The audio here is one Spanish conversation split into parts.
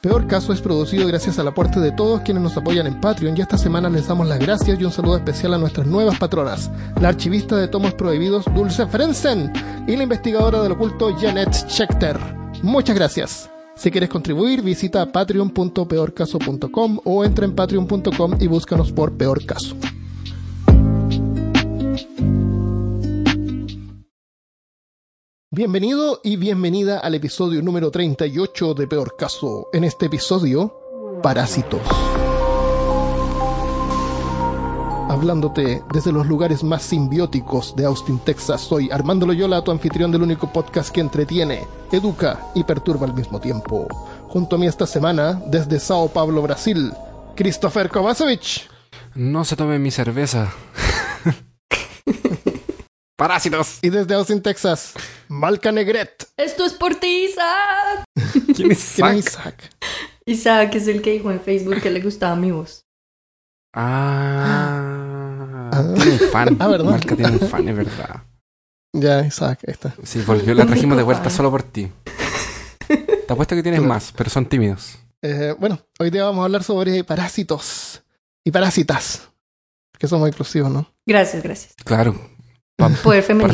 Peor Caso es producido gracias al aporte de todos quienes nos apoyan en Patreon y esta semana les damos las gracias y un saludo especial a nuestras nuevas patronas, la archivista de tomos prohibidos Dulce Frenzen y la investigadora del oculto Janet Schechter. Muchas gracias. Si quieres contribuir, visita patreon.peorcaso.com o entra en patreon.com y búscanos por Peor Caso. Bienvenido y bienvenida al episodio número 38 de Peor Caso. En este episodio, Parásitos. Hablándote desde los lugares más simbióticos de Austin, Texas, soy Armando Loyola, tu anfitrión del único podcast que entretiene, educa y perturba al mismo tiempo. Junto a mí esta semana, desde Sao Paulo, Brasil, Christopher Kovacevic. No se tome mi cerveza. Parásitos. Y desde Austin, Texas, Malca Negret. Esto es por ti, Isaac. ¿Quién es ¿Quién Zack? es Isaac? Isaac es el que dijo en Facebook que le gustaba mi voz. Ah, Ah. tiene un fan. Ah, ¿verdad? Marca tiene un fan, es verdad. Ya, Isaac, ahí está. Sí, volvió, la trajimos de vuelta fan. solo por ti. Te apuesto que tienes más, pero son tímidos. Eh, bueno, hoy día vamos a hablar sobre parásitos y parásitas. Que somos inclusivos, ¿no? Gracias, gracias. Claro. Poder femenino.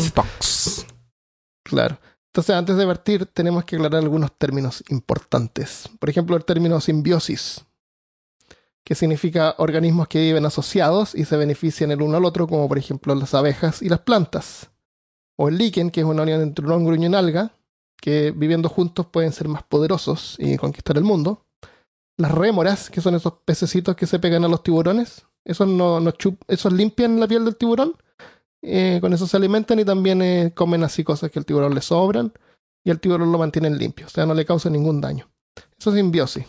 Claro. Entonces, antes de partir, tenemos que aclarar algunos términos importantes. Por ejemplo, el término simbiosis, que significa organismos que viven asociados y se benefician el uno al otro, como por ejemplo las abejas y las plantas. O el líquen, que es una unión entre un hongo y una alga, que viviendo juntos pueden ser más poderosos y conquistar el mundo. Las rémoras, que son esos pececitos que se pegan a los tiburones, esos, no, no chup- esos limpian la piel del tiburón eh, con eso se alimentan y también eh, comen así cosas que al tiburón le sobran y el tiburón lo mantienen limpio, o sea, no le causa ningún daño. Eso es simbiosis.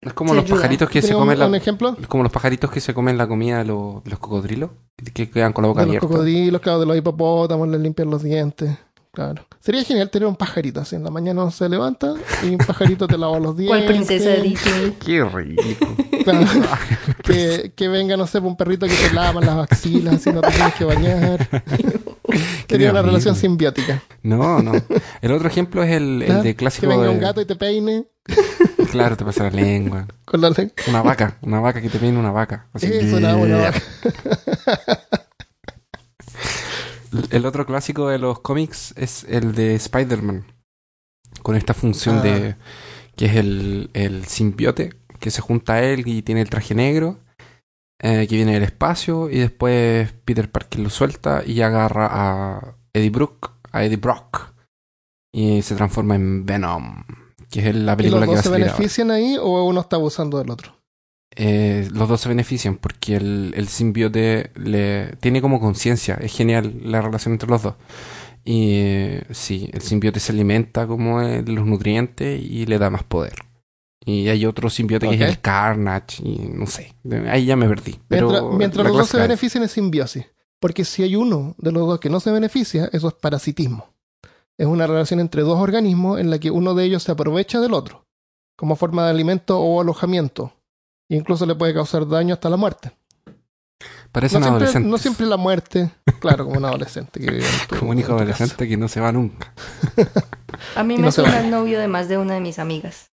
Es como Se los ayuda. pajaritos que se ¿Tenemos comen un, un la, ejemplo? como los pajaritos que se comen la comida de los, los cocodrilos, que quedan con la boca De los abierta. cocodrilos, claro, de los hipopótamos, le limpian los dientes. Claro. Sería genial tener un pajarito así. En la mañana uno se levanta y un pajarito te lava los dientes. ¿Cuál princesa de Disney? Qué rico. Claro. que, que venga, no sé, un perrito que te lava las axilas y no te tienes que bañar. Sería una horrible. relación simbiótica. No, no. El otro ejemplo es el, el de Que clásico venga de- un gato y te peine Claro, te pasa la lengua. con la lengua. Una vaca, una vaca que te peine una vaca. Así. Eso, una vaca. El otro clásico de los cómics es el de Spider-Man. Con esta función Ah. de que es el, el simbiote, que se junta a él y tiene el traje negro, eh, que viene del espacio, y después Peter Parker lo suelta y agarra a Eddie Brock, a Eddie Brock, y se transforma en Venom, que es la ¿Y película que va a se benefician ahí o uno está abusando del otro? Eh, los dos se benefician porque el, el simbiote le tiene como conciencia. Es genial la relación entre los dos. Y eh, sí, el simbiote se alimenta como de los nutrientes y le da más poder. Y hay otro simbiote que es el Carnage y no sé. Ahí ya me perdí. Pero Mientras, mientras los dos se benefician es simbiosis. Porque si hay uno de los dos que no se beneficia, eso es parasitismo. Es una relación entre dos organismos en la que uno de ellos se aprovecha del otro, como forma de alimento o alojamiento. Incluso le puede causar daño hasta la muerte. Parece No un siempre, adolescente. no siempre la muerte, claro, como un adolescente que vive en tu- como un hijo adolescente que no se va nunca. A mí Y me no suena el novio de más de una de mis amigas.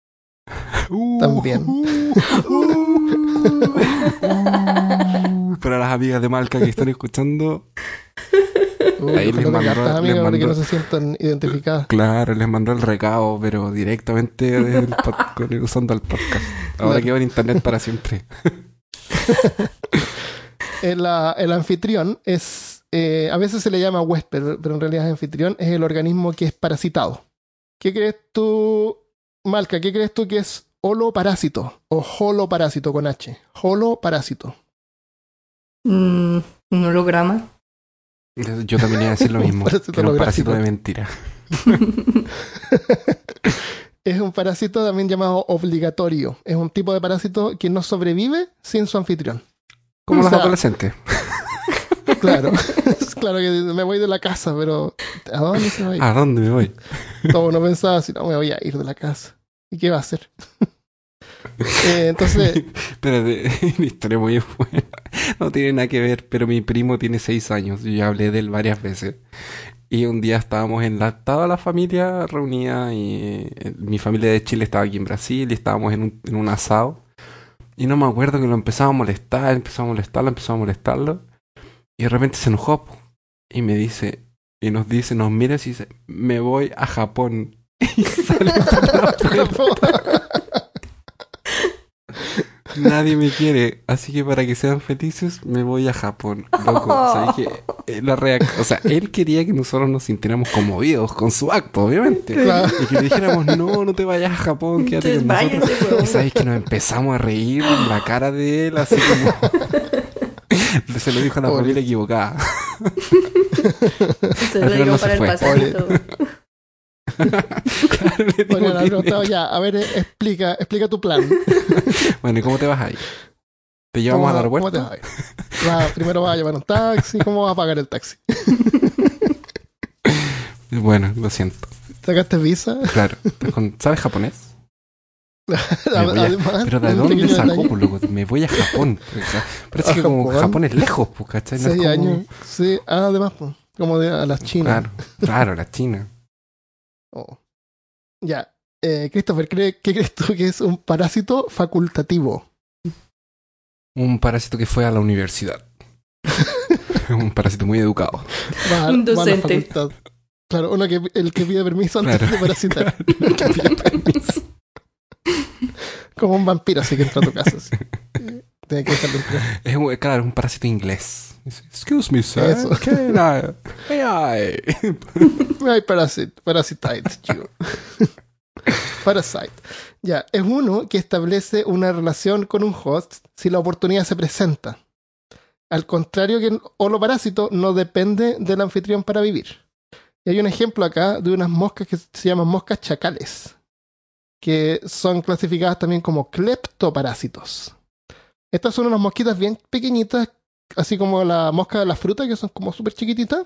También. Para las amigas de Malca que están escuchando. Uy, Ahí les mandó- que hartas les para que no mandó- se sientan identificadas. Claro, les mandó el recado, pero directamente el pod- con- usando el podcast. Ahora Claro. quedó en internet para siempre. El, ah, el anfitrión es, eh, a veces se le llama huésped, pero en realidad es anfitrión, es el organismo que es parasitado. ¿Qué crees tú, Malca, qué crees tú que es holoparásito o holoparásito con H? Holoparásito. Mm, un holograma. Yo también iba a decir lo mismo. Parásito era un parásito de mentira. es un parásito también llamado obligatorio. Es un tipo de parásito que no sobrevive sin su anfitrión. Como O los sea, adolescentes. Claro, claro que me voy de la casa, pero ¿a dónde se va a ir? ¿A dónde me voy? Todo uno pensaba, si no me voy a ir de la casa. ¿Y qué va a hacer? Eh, entonces, Espérate, una historia muy buena. No tiene nada que ver, pero mi primo tiene seis años. Yo ya hablé de él varias veces. Y un día estábamos en la, estaba la familia reunida y eh, mi familia de Chile estaba aquí en Brasil y estábamos en un, en un asado. Y no me acuerdo que lo empezaba a molestar, empezaba a molestarlo, empezaba a molestarlo. Y de repente se enojó y me dice, y nos dice, nos mira y dice, me voy a Japón. Y sale por la puerta. Nadie me quiere, así que para que sean felices me voy a Japón. Loco, o sea, dije, eh, la o sea, él quería que nosotros nos sintiéramos conmovidos con su acto, obviamente. Claro. Y que le dijéramos, no, no te vayas a Japón, quédate Entonces con nosotros. váyase, weón. Y sabes que nos empezamos a reír en la cara de él, así como... Se lo dijo a la familia equivocada. Le final digo no se para el fue. Claro, le preguntado ya, a ver, eh, explica, explica tu plan. Bueno, ¿y cómo te vas ahí? ¿Te llevamos ¿Cómo- al ¿Cómo te vas a ir? Va, primero vas a llevar un taxi, ¿cómo vas a pagar el taxi? Bueno, lo siento. ¿Sacaste visa? Claro. ¿Estás con- ¿Sabes japonés? a- Además, Pero ¿de dónde sacó? Pues, loco? Me voy a Japón. Sea, parece ¿A que como Japón? Es lejos, pues, ¿cachai? No Seis como- años. Sí, ah, además, pues, como de a las chinas. Claro, claro, la China. Oh. Ya. Eh, Christopher, ¿cree- ¿qué crees tú que es un parásito facultativo? Un parásito que fue a la universidad. un parásito muy educado. Va- Un va a la docente. Claro, uno que el que pide permiso antes Claro. de parasitar. Que pide permiso. Como un vampiro así que entra a tu casa. Tiene que. Es un, claro, un parásito inglés. Excuse me, sir. Eso. Can I? May I? Ay, parasit, parasite, chico. Parasite. Ya, es uno que establece una relación con un host si la oportunidad se presenta. Al contrario que el holoparásito no depende del anfitrión para vivir. Y hay un ejemplo acá de unas moscas que se llaman moscas chacales, que son clasificadas también como cleptoparásitos. Estas son unas mosquitas bien pequeñitas, así como la mosca de la fruta, que son como súper chiquititas.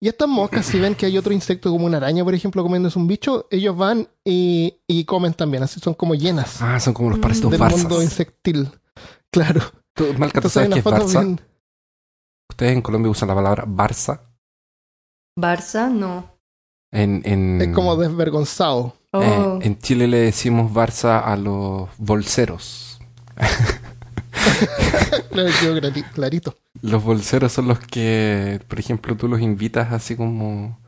Y estas moscas, si ven que hay otro insecto como una araña, por ejemplo, comiéndose un bicho, ellos van y, y comen también. Así son como llenas Ah, son como los parásitos del barzas. mundo insectil. Claro. Tú, Malca, ¿tú Entonces hay sabes qué es barza? bien. Ustedes en Colombia usan la palabra barza. Barça, no. En, en, Es como desvergonzado. Oh, eh, en Chile le decimos barza a los bolseros. Claro, quedó clari- clarito. Los bolseros son los que, por ejemplo, tú los invitas así como...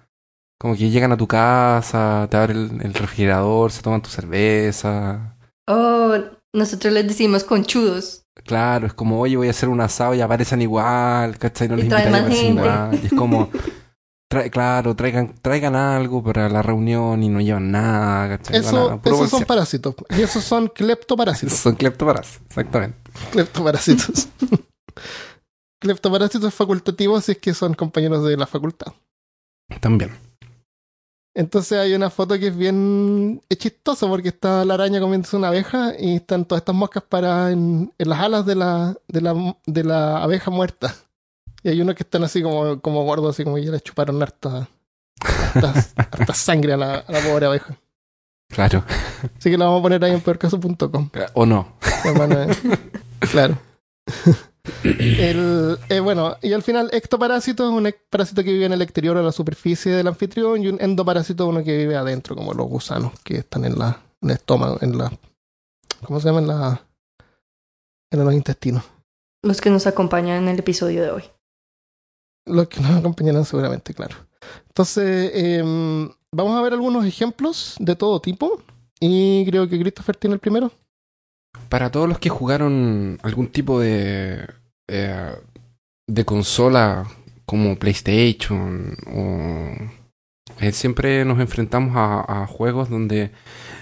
Como que llegan a tu casa, te abren el, el refrigerador, se toman tu cerveza. oh, nosotros les decimos conchudos. Claro, es como, oye, voy a hacer un asado y aparecen igual, ¿cachai? No Y les aparecen igual. Y es como, claro, traigan, traigan algo para la reunión y no llevan nada, Eso, esos son parásitos. Y esos son cleptoparásitos. Son cleptoparas, exactamente. Cleptoparásitos. Cleptoparásitos facultativos si es que son compañeros de la facultad. También. Entonces hay una foto que es bien es chistosa porque está la araña comiéndose una abeja y están todas estas moscas paradas en, en las alas de la, de, la, de la abeja muerta. Y hay unos que están así como, como gordos, así como ya le chuparon harta, harta, harta sangre a la, a la pobre abeja. Claro. Así que la vamos a poner ahí en peorcaso.com. O no. hermano, eh. Claro. El, eh, bueno, y al final, ectoparásito es un parásito que vive en el exterior o la superficie del anfitrión y un endoparásito uno que vive adentro, como los gusanos que están en, la, en el estómago, en la... ¿Cómo se llama? En, la, en los intestinos. Los que nos acompañan en el episodio de hoy. Los que nos acompañarán seguramente, claro. Entonces, em, vamos a ver algunos ejemplos de todo tipo. Y creo que Christopher tiene el primero. Para todos los que jugaron algún tipo de, eh, de consola como PlayStation o eh, siempre nos enfrentamos a, a juegos donde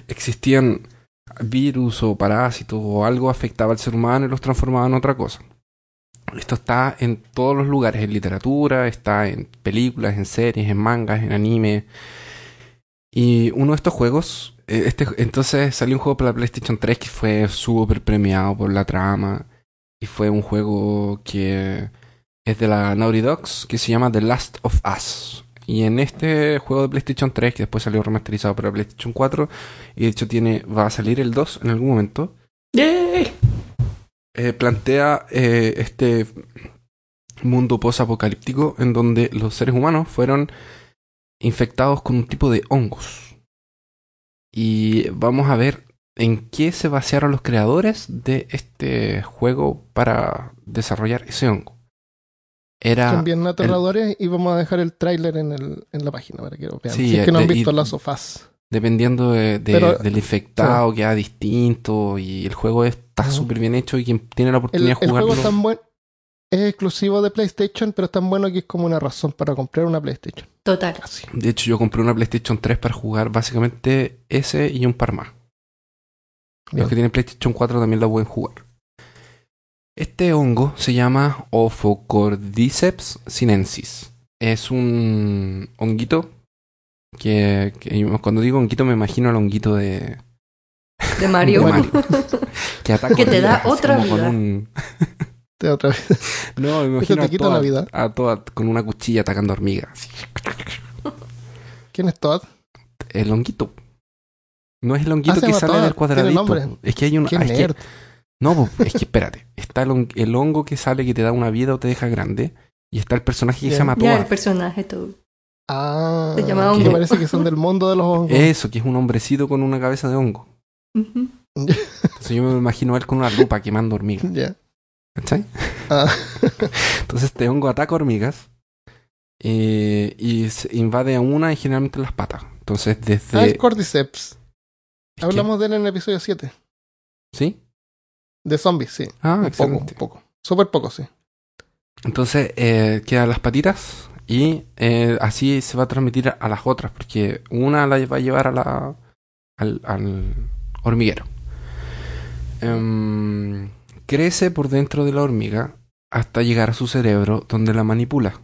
existían virus o parásitos o algo afectaba al ser humano y los transformaba en otra cosa. Esto está en todos los lugares, en literatura, está en películas, en series, en mangas, en anime. Y uno de estos juegos, eh, este, entonces salió un juego para la PlayStation 3 que fue súper premiado por la trama. Y fue un juego que es de la Naughty Dogs, que se llama The Last of Us. Y en este juego de PlayStation 3, que después salió remasterizado para PlayStation 4, y de hecho tiene, va a salir el 2 en algún momento. Eh, plantea eh, este mundo post-apocalíptico en donde los seres humanos fueron infectados con un tipo de hongos. Y vamos a ver en qué se basearon los creadores de este juego para desarrollar ese hongo. Era Son bien aterradores y vamos a dejar el tráiler en, el, en la página para que lo vean. Sí, si es que no han visto y- las sofás. Dependiendo de- de- Pero- del infectado, queda distinto y el juego está Ajá. súper bien hecho y quien tiene la El, oportunidad de el jugarlo... juego es tan buen, es exclusivo de PlayStation, pero es tan bueno que es como una razón para comprar una PlayStation. Total. Así. De hecho, yo compré una PlayStation 3 para jugar básicamente ese y un par más. Bien. Los que tienen PlayStation 4 también la pueden jugar. Este hongo se llama Ophocordyceps sinensis. Es un honguito que, cuando digo honguito me imagino al honguito de, De Mario. de Mario. que ataca Que te da otra con vida. un- Te otra vez. No, me Eso imagino te a quita toda, la vida. a toda- con una cuchilla atacando hormigas. así. ¿Quién es Todd? El honguito. No es el honguito Ah, que sale Toad, del cuadradito. tiene nombre. po. Es que hay un. ¿Qué ah, es que- no, es que espérate. Está el, hon- el hongo que sale que te da una vida o te deja grande. Y está el personaje que se llama Ya, el Toad. personaje todo. Ah, Se llama que hongo. parece que son del mundo de los hongos. Eso, que es un hombrecito con una cabeza de hongo. Entonces yo me imagino a él con una lupa quemando hormigas. Ya. ¿Cachai? Ah, Entonces este hongo ataca hormigas. eh, y se invade a una y generalmente las patas. Entonces desde. ah, el Cordyceps. es que- Hablamos de él en el episodio 7. ¿Sí? De zombies, sí. Ah, un poco, un poco. Súper poco, sí. Entonces eh, quedan las patitas y eh, así se va a transmitir a las otras, porque una la va a llevar a la, al, hormiguero. Em, crece por dentro de la hormiga hasta llegar a su cerebro donde la manipula.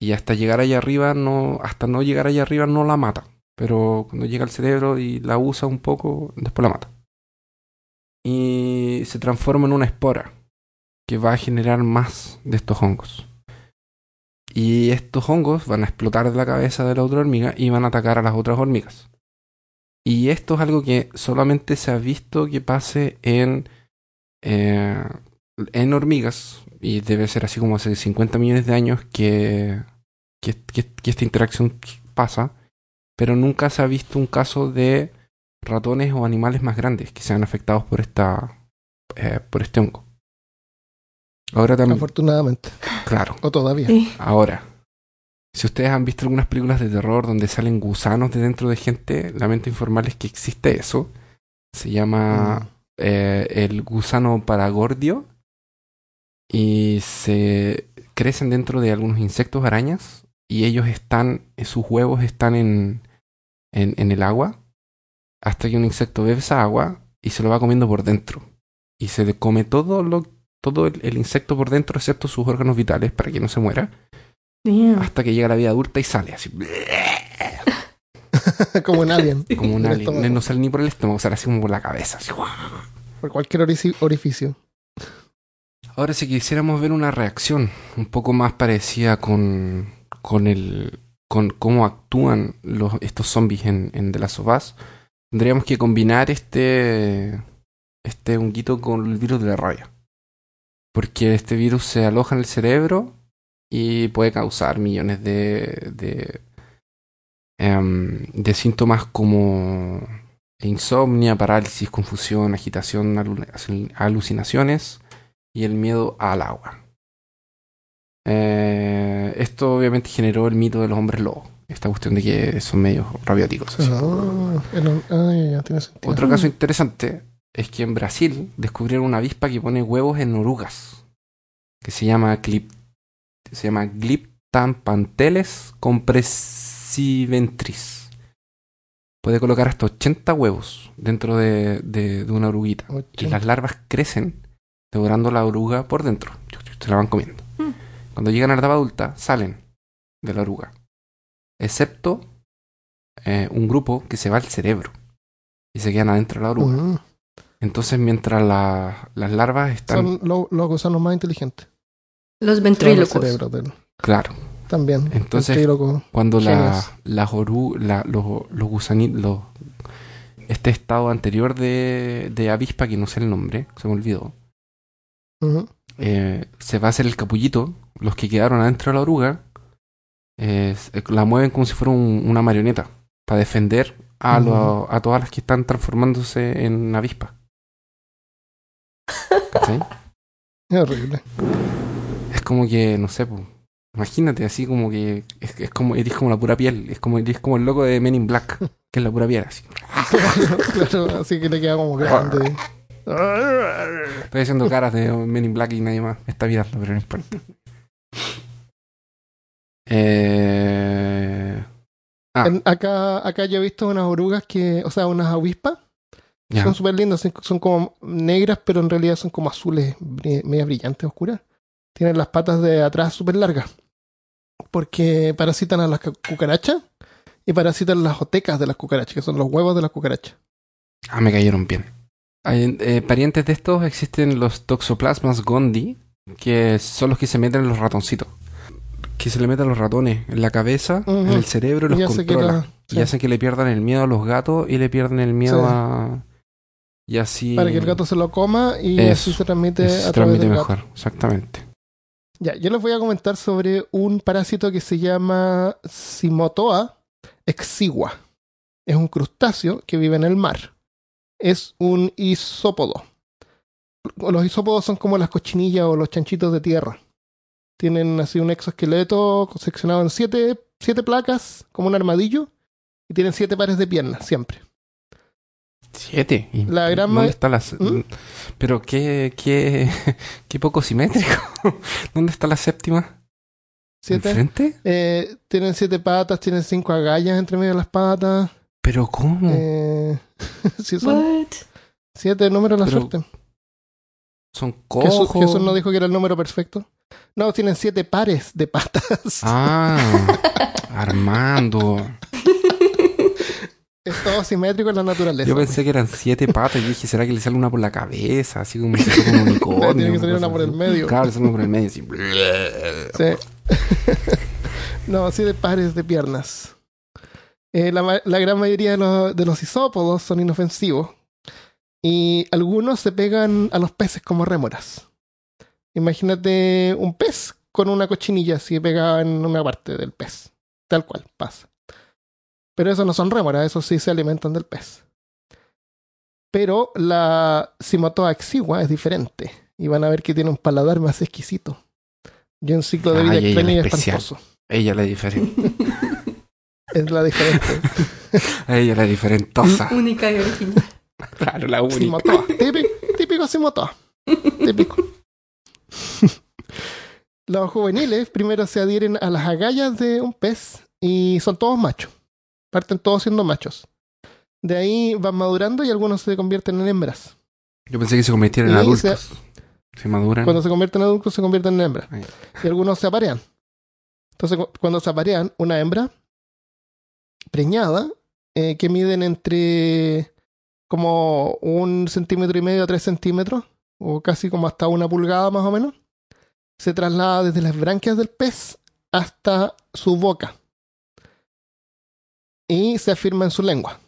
Y hasta llegar allá arriba no, hasta no llegar allá arriba no la mata. Pero cuando llega al cerebro y la usa un poco, después la mata. Y se transforma en una espora que va a generar más de estos hongos. Y estos hongos van a explotar de la cabeza de la otra hormiga y van a atacar a las otras hormigas. Y esto es algo que solamente se ha visto que pase en, eh, en hormigas. Y debe ser así como hace 50 millones de años que, que, esta interacción pasa. Pero nunca se ha visto un caso de ratones o animales más grandes que sean afectados por, esta, eh, por este hongo. Ahora también, Afortunadamente. claro, O todavía. Sí. ahora, si ustedes han visto algunas películas de terror donde salen gusanos de dentro de gente, lamento informarles que existe eso. Se llama Mm. eh, el gusano paragordio y se crecen dentro de algunos insectos arañas y ellos están, eh, sus huevos están en, en, en el agua hasta que un insecto bebe esa agua y se lo va comiendo por dentro y se le come todo lo todo el, el insecto por dentro excepto sus órganos vitales para que no se muera Damn. hasta que llega a la vida adulta y sale así Como un alien. como un alien no sale ni por el estómago sale así como por la cabeza así. Por cualquier orificio. Ahora, si quisiéramos ver una reacción un poco más parecida con, con el con cómo actúan los, estos zombies en, en The Last of Us, tendríamos que combinar este este honguito con el virus de la rabia. Porque este virus se aloja en el cerebro y puede causar millones de de, em, de síntomas como insomnia, parálisis, confusión, agitación, alu- alucinaciones y el miedo al agua. Eh, esto obviamente generó el mito de los hombres lobos. Esta cuestión de que son medios rabióticos. así. Ah, ah, tiene sentido. Otro caso interesante es que en Brasil descubrieron una avispa que pone huevos en orugas. Que se llama Clip, se llama Glyptampanteles compressiventris. Puede colocar hasta 80 huevos dentro de, de- de una oruguita. Y las larvas crecen devorando la oruga por dentro. Se la van comiendo. Mm. Cuando llegan a la etapa adulta, salen de la oruga. Excepto eh, un grupo que se va al cerebro. Y se quedan adentro de la oruga. Mm. Entonces, mientras la- las larvas están. Son lo- los gusanos más inteligentes. Los ventrílocos. del- Claro. También. Entonces. Cuando la, las oru- la- los, los gusanitos. los- este estado anterior de, de avispa, que no sé el nombre, se me olvidó. Eh, se va a hacer el capullito, los que quedaron adentro de la oruga, eh, la mueven como si fuera un- una marioneta para defender a, Ujú. lo- a todas las que están transformándose en avispa. ¿Cachai? Es horrible. Es como que, no sé, imagínate así como que es, es como eres como la pura piel, es como eres como el loco de Men in Black, que es la pura piel así. claro, así que le queda como grande. Estoy haciendo caras de Men in Black y nadie más está mirando, pero no importa. Eh... Ah. En- acá, acá yo he visto unas orugas que, o sea, unas avispas. Son súper lindas, son- como negras, pero en realidad son como azules, media brillantes, oscuras. Tienen las patas de atrás súper largas. Porque parasitan a las cu- cucarachas y parasitan las otecas de las cucarachas, que son los huevos de las cucarachas. Ah, me cayeron bien. Hay, eh, parientes de estos existen los Toxoplasmas gondii, que son los que se meten en los ratoncitos. Que se le meten a los ratones en la cabeza, en el cerebro y los Y controla. la- Y hacen que le pierdan el miedo a los gatos y le pierdan el miedo Sí. a... Y así... Para que el gato se lo coma y Eso, así se transmite eso a se través transmite del gato. mejor, exactamente. Ya, yo les voy a comentar sobre un parásito que se llama Simotoa exigua. Es un crustáceo que vive en el mar. Es un isópodo. Los isópodos son como las cochinillas o los chanchitos de tierra. Tienen así un exoesqueleto seccionado en siete, siete placas, como un armadillo, y tienen siete pares de piernas, siempre. Siete. ¿Y La gran ¿Dónde está la... ¿Mm? Pero qué, qué, qué poco simétrico. ¿Dónde está la séptima? Siete. ¿Enfrente? Eh, tienen siete patas, tienen cinco agallas entre medio de las patas. ¿Pero cómo? Eh, son What? siete números de la Pero suerte. Son Jesús, cojos. Jesús no dijo que era el número perfecto. No, tienen siete pares de patas. Ah, Armando. Es todo simétrico en la naturaleza. Yo pensé que eran siete patas y dije, ¿será que le sale una por la cabeza? Así como un unicornio. Tiene que salir una por el medio. Claro, le sale una por el medio. Así. Sí. no, siete pares de piernas. Eh, la gran mayoría de los, de los isópodos son inofensivos. Y algunos se pegan a los peces como rémoras. Imagínate un pez con una cochinilla así pegada en una parte del pez. Tal cual, pasa. Pero esos no son rémoras, esos sí se alimentan del pez. Pero la Simotoa exigua es diferente. Y van a ver que tiene un paladar más exquisito. Y un ciclo de vida Ay, ella extraño y espantoso. Ella la diferente. Es la diferente. Ella la diferentosa. Única y original. Claro, la única. Simotoa. Típico, típico Simotoa. Típico. Los juveniles primero se adhieren a las agallas de un pez y son todos machos. Parten todos siendo machos. De ahí van madurando y algunos se convierten en hembras. Yo pensé que se convirtieran en adultos. Se maduran. Cuando se convierten en adultos se convierten en hembras. Y algunos se aparean. Entonces, cu- cuando se aparean, una hembra preñada, eh, que miden entre como un centímetro y medio a tres centímetros, o casi como hasta una pulgada más o menos, se traslada desde las branquias del pez hasta su boca. Y se afirma en su lengua.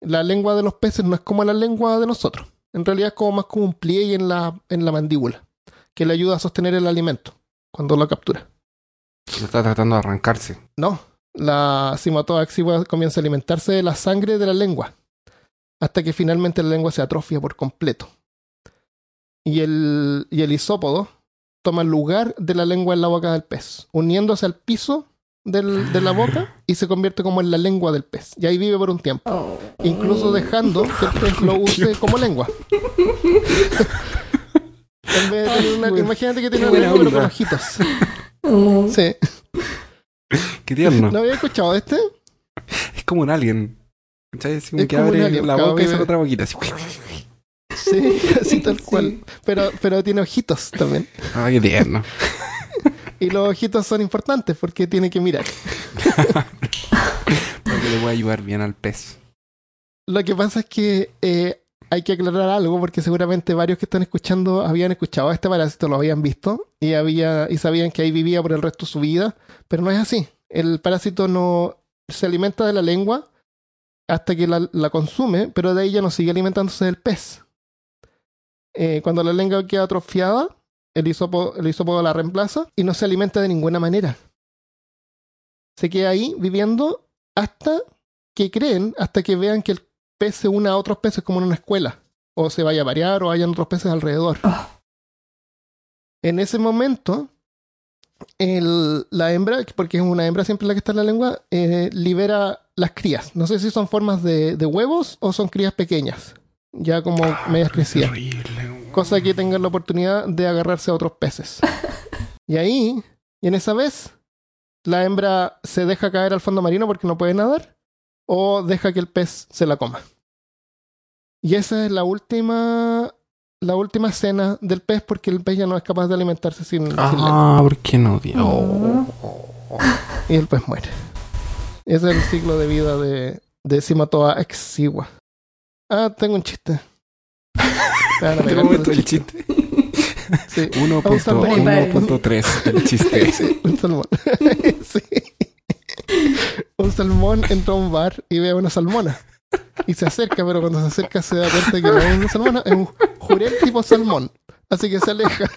La lengua de los peces no es como la lengua de nosotros. En realidad es como más como un pliegue en la, en la mandíbula, que le ayuda a sostener el alimento cuando lo captura. Lo está tratando de arrancarse. No, la Simotoa exigua comienza a alimentarse de la sangre de la lengua, hasta que finalmente la lengua se atrofia por completo. Y el, y el isópodo toma el lugar de la lengua en la boca del pez, uniéndose al piso del- de la boca y se convierte como en la lengua del pez. Y ahí vive por un tiempo, Oh. incluso dejando que el pez lo use como lengua. En vez de tener una- imagínate que tiene una lengua pero con ojitos. Oh. Sí. Qué tierno. ¿No había escuchado este? Es como un alien. Así como Es que abre alien, la boca y saca otra boquita. Así. Sí, así tal Sí. cual. Pero, pero tiene ojitos también. Ah, qué tierno. Y los ojitos son importantes porque tiene que mirar. Para que le pueda ayudar bien al pez. Lo que pasa es que eh, hay que aclarar algo porque seguramente varios que están escuchando habían escuchado a este parásito, lo habían visto y, había, y sabían que ahí vivía por el resto de su vida, pero no es así. El parásito no se alimenta de la lengua hasta que la, la consume, pero de ahí ya no sigue alimentándose del pez. Eh, cuando la lengua queda atrofiada, el hisópodo, el la reemplaza y no se alimenta de ninguna manera. Se queda ahí viviendo hasta que creen, hasta que vean que el pez se une a otros peces como en una escuela. O se vaya a variar o hayan otros peces alrededor. Ah. En ese momento, el- la hembra, porque es una hembra siempre la que está en la lengua, eh, libera las crías. No sé si son formas de, de huevos o son crías pequeñas, ya como medias crecidas. Cosa que tengan la oportunidad de agarrarse a otros peces. Y ahí, y en esa vez, la hembra se deja caer al fondo marino porque no puede nadar, o deja que el pez se la coma. Y esa es la última, la última escena del pez porque el pez ya no es capaz de alimentarse sin, sin. Ah, ¿por qué no? Dios? Y el pez muere. Ese es el ciclo de vida de, de Cimatoa exigua. Ah, tengo un chiste. Me van a ¿En pegar qué por momento el chiste. chiste? Sí. 1.3 el chiste. Sí, un salmón. Sí. Un salmón entra a un bar y ve a una salmona. Y se acerca, pero cuando se acerca se da cuenta que no es una salmona, es un jurel tipo salmón. Así que se aleja.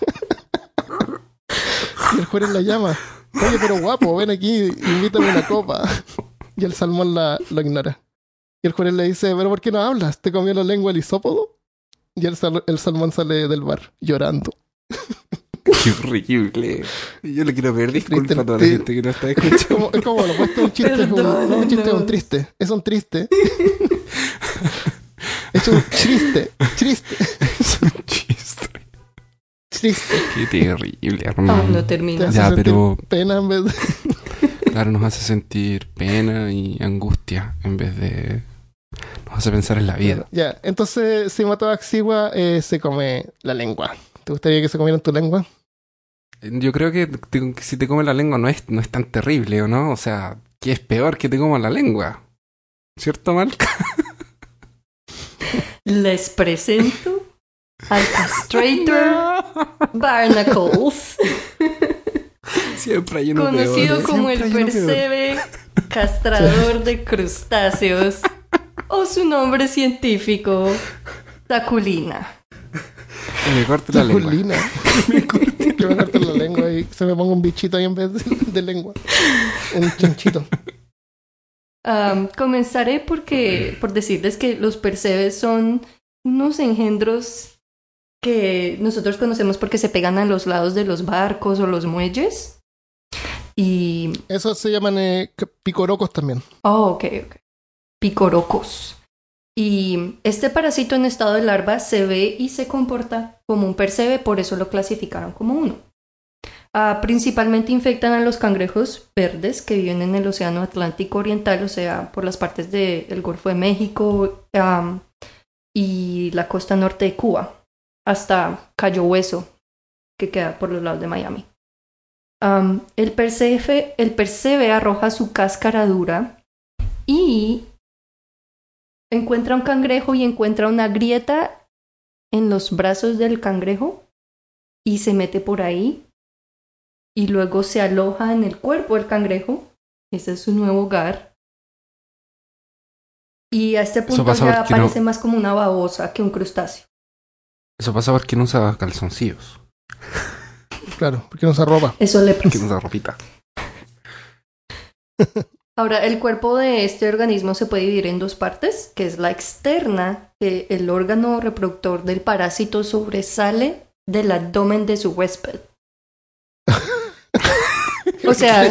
Y el jurel la llama. Oye, pero guapo, ven aquí, invítame una copa. Y el salmón la, lo ignora. Y el jurel le dice, pero ¿por qué no hablas? ¿Te comió la lengua el hisópodo? Y el, sal- el salmón sale del bar llorando. Qué horrible. Yo le quiero pedir disculpas a toda la gente que no está Es escuchando. como, es como lo opuesto a un chiste, es un, no, un chiste es un triste. Es un triste. es un triste. Triste. Es un chiste. Triste. Qué terrible, Ah, hermano. no Te termina. hace Ya, sentir pero- pena en vez de... Claro, nos hace sentir pena y angustia en vez de. Nos hace pensar en la vida. Ya, entonces si mató a Axigua, eh, se come la lengua. ¿Te gustaría que se comieran tu lengua? Yo creo que, te- que si te come la lengua no es, no es tan terrible, ¿o no? O sea, ¿qué es peor que te coma la lengua? ¿Cierto, Mal? Les presento al Castrator Barnacles, Siempre hay uno conocido peor. como el Siempre peor. percebe castrador de crustáceos, o su nombre científico, Taculina. Me la lengua. Que me corte la lengua y se me ponga un bichito ahí en vez de, de lengua. Un chanchito. Comenzaré porque, por decirles que los percebes son unos engendros que nosotros conocemos porque se pegan a los lados de los barcos o los muelles. Y Esos se llaman eh, picorocos también. Oh, ok, ok. Picorocos. Y este parásito en estado de larva se ve y se comporta como un percebe, por eso lo clasificaron como uno. Ah, principalmente infectan a los cangrejos verdes que viven en el Océano Atlántico Oriental, o sea, por las partes del Golfo de México y la costa norte de Cuba, hasta Cayo Hueso, que queda por los lados de Miami. Am, el, el percebe arroja su cáscara dura y encuentra un cangrejo y encuentra una grieta en los brazos del cangrejo y se mete por ahí y luego se aloja en el cuerpo del cangrejo. Ese es su nuevo hogar. Y a este punto ya porque no- parece más como una babosa que un crustáceo. Eso pasa porque no usa calzoncillos. Claro, porque no se roba. Eso le Que pasa. no usa ropita. Ahora, el cuerpo de este organismo se puede dividir en dos partes, que es la externa, que el órgano reproductor del parásito sobresale del abdomen de su huésped. o sea,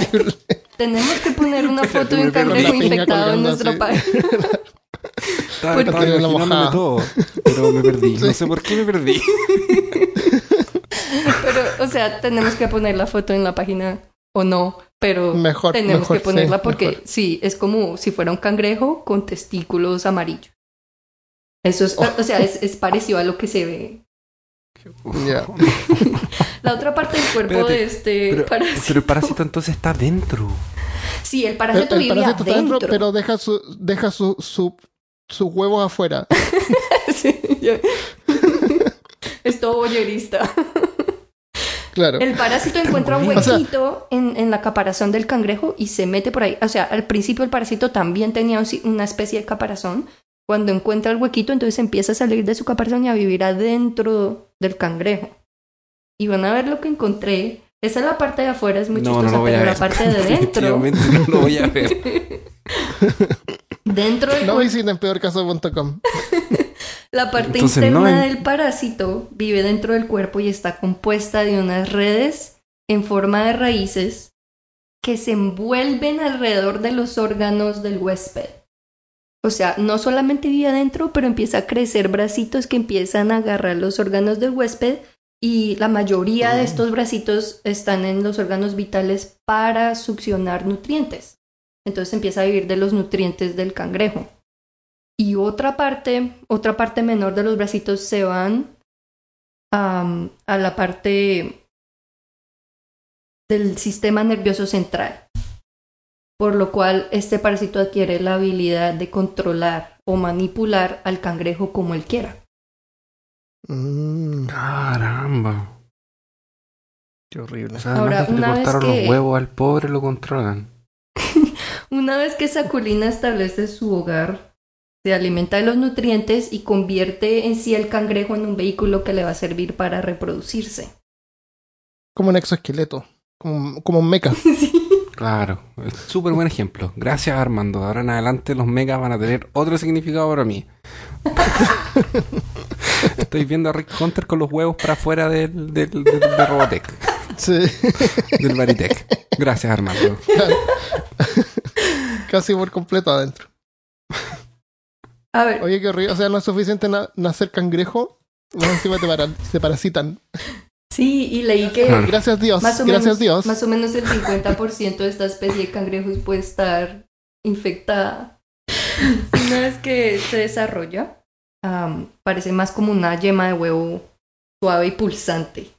tenemos que poner una foto de un cangrejo infectado en nuestra página. Porque- La todo, pero me perdí. No sé por qué me perdí. Pero, o sea, tenemos que poner la foto en la página o no, pero Mejor, tenemos mejor, que ponerla sí, porque mejor. sí, es como si fuera un cangrejo con testículos amarillos. Eso es, o sea, es, es parecido a lo que se ve. Ya. La otra parte del cuerpo Espérate, de este Pero, parásito. pero el parásito entonces está dentro. Sí, el El, parásito el vive parásito está adentro. dentro, pero deja su, deja su, su, sus huevos afuera. Sí, es todo boyerista. Claro. El parásito encuentra un O sea- huequito en, en la caparazón del cangrejo y se mete por ahí. O sea, al principio el parásito también tenía una especie de caparazón. Cuando encuentra el huequito, entonces empieza a salir de su caparazón y a vivir adentro del cangrejo. y van a ver lo que encontré. Esa es la parte de afuera, es muy No, chistosa, no lo voy a pero la parte de dentro, no lo voy a ver. dentro del No visiten peorcaso.com. la parte Entonces, interna no del parásito vive dentro del cuerpo y está compuesta de unas redes en forma de raíces que se envuelven alrededor de los órganos del huésped. O sea, no solamente vive adentro, pero empieza a crecer bracitos que empiezan a agarrar los órganos del huésped y la mayoría de estos bracitos están en los órganos vitales para succionar nutrientes. Entonces empieza a vivir de los nutrientes del cangrejo. Y otra parte, otra parte menor de los bracitos se van a la parte del sistema nervioso central. Por lo cual este parásito adquiere la habilidad de controlar o manipular al cangrejo como él quiera. Mm, Caramba. qué horrible. O sea, Ahora, que le una vez cortaron que- los huevos al pobre, lo controlan. Una vez que Saculina establece su hogar, se alimenta de los nutrientes y convierte en sí el cangrejo en un vehículo que le va a servir para reproducirse. Como un exoesqueleto. Como, como un mecha. Sí. Claro, súper buen ejemplo. Gracias Armando. De ahora en adelante los megas van a tener otro significado para mí. Estoy viendo a Rick Hunter con los huevos para afuera del, del, del- de Robotech, Sí. del Baritech. Gracias Armando. Casi por completo adentro. A ver, Oye, qué horrible. O sea, no es suficiente na- nacer cangrejo. Más encima te, para- se parasitan. sí, y leí que. Gracias Dios. más o, Gracias menos, Dios. más o menos el 50% de esta especie de cangrejos puede estar infectada. Una vez que se desarrolla, parece más como una yema de huevo suave y pulsante.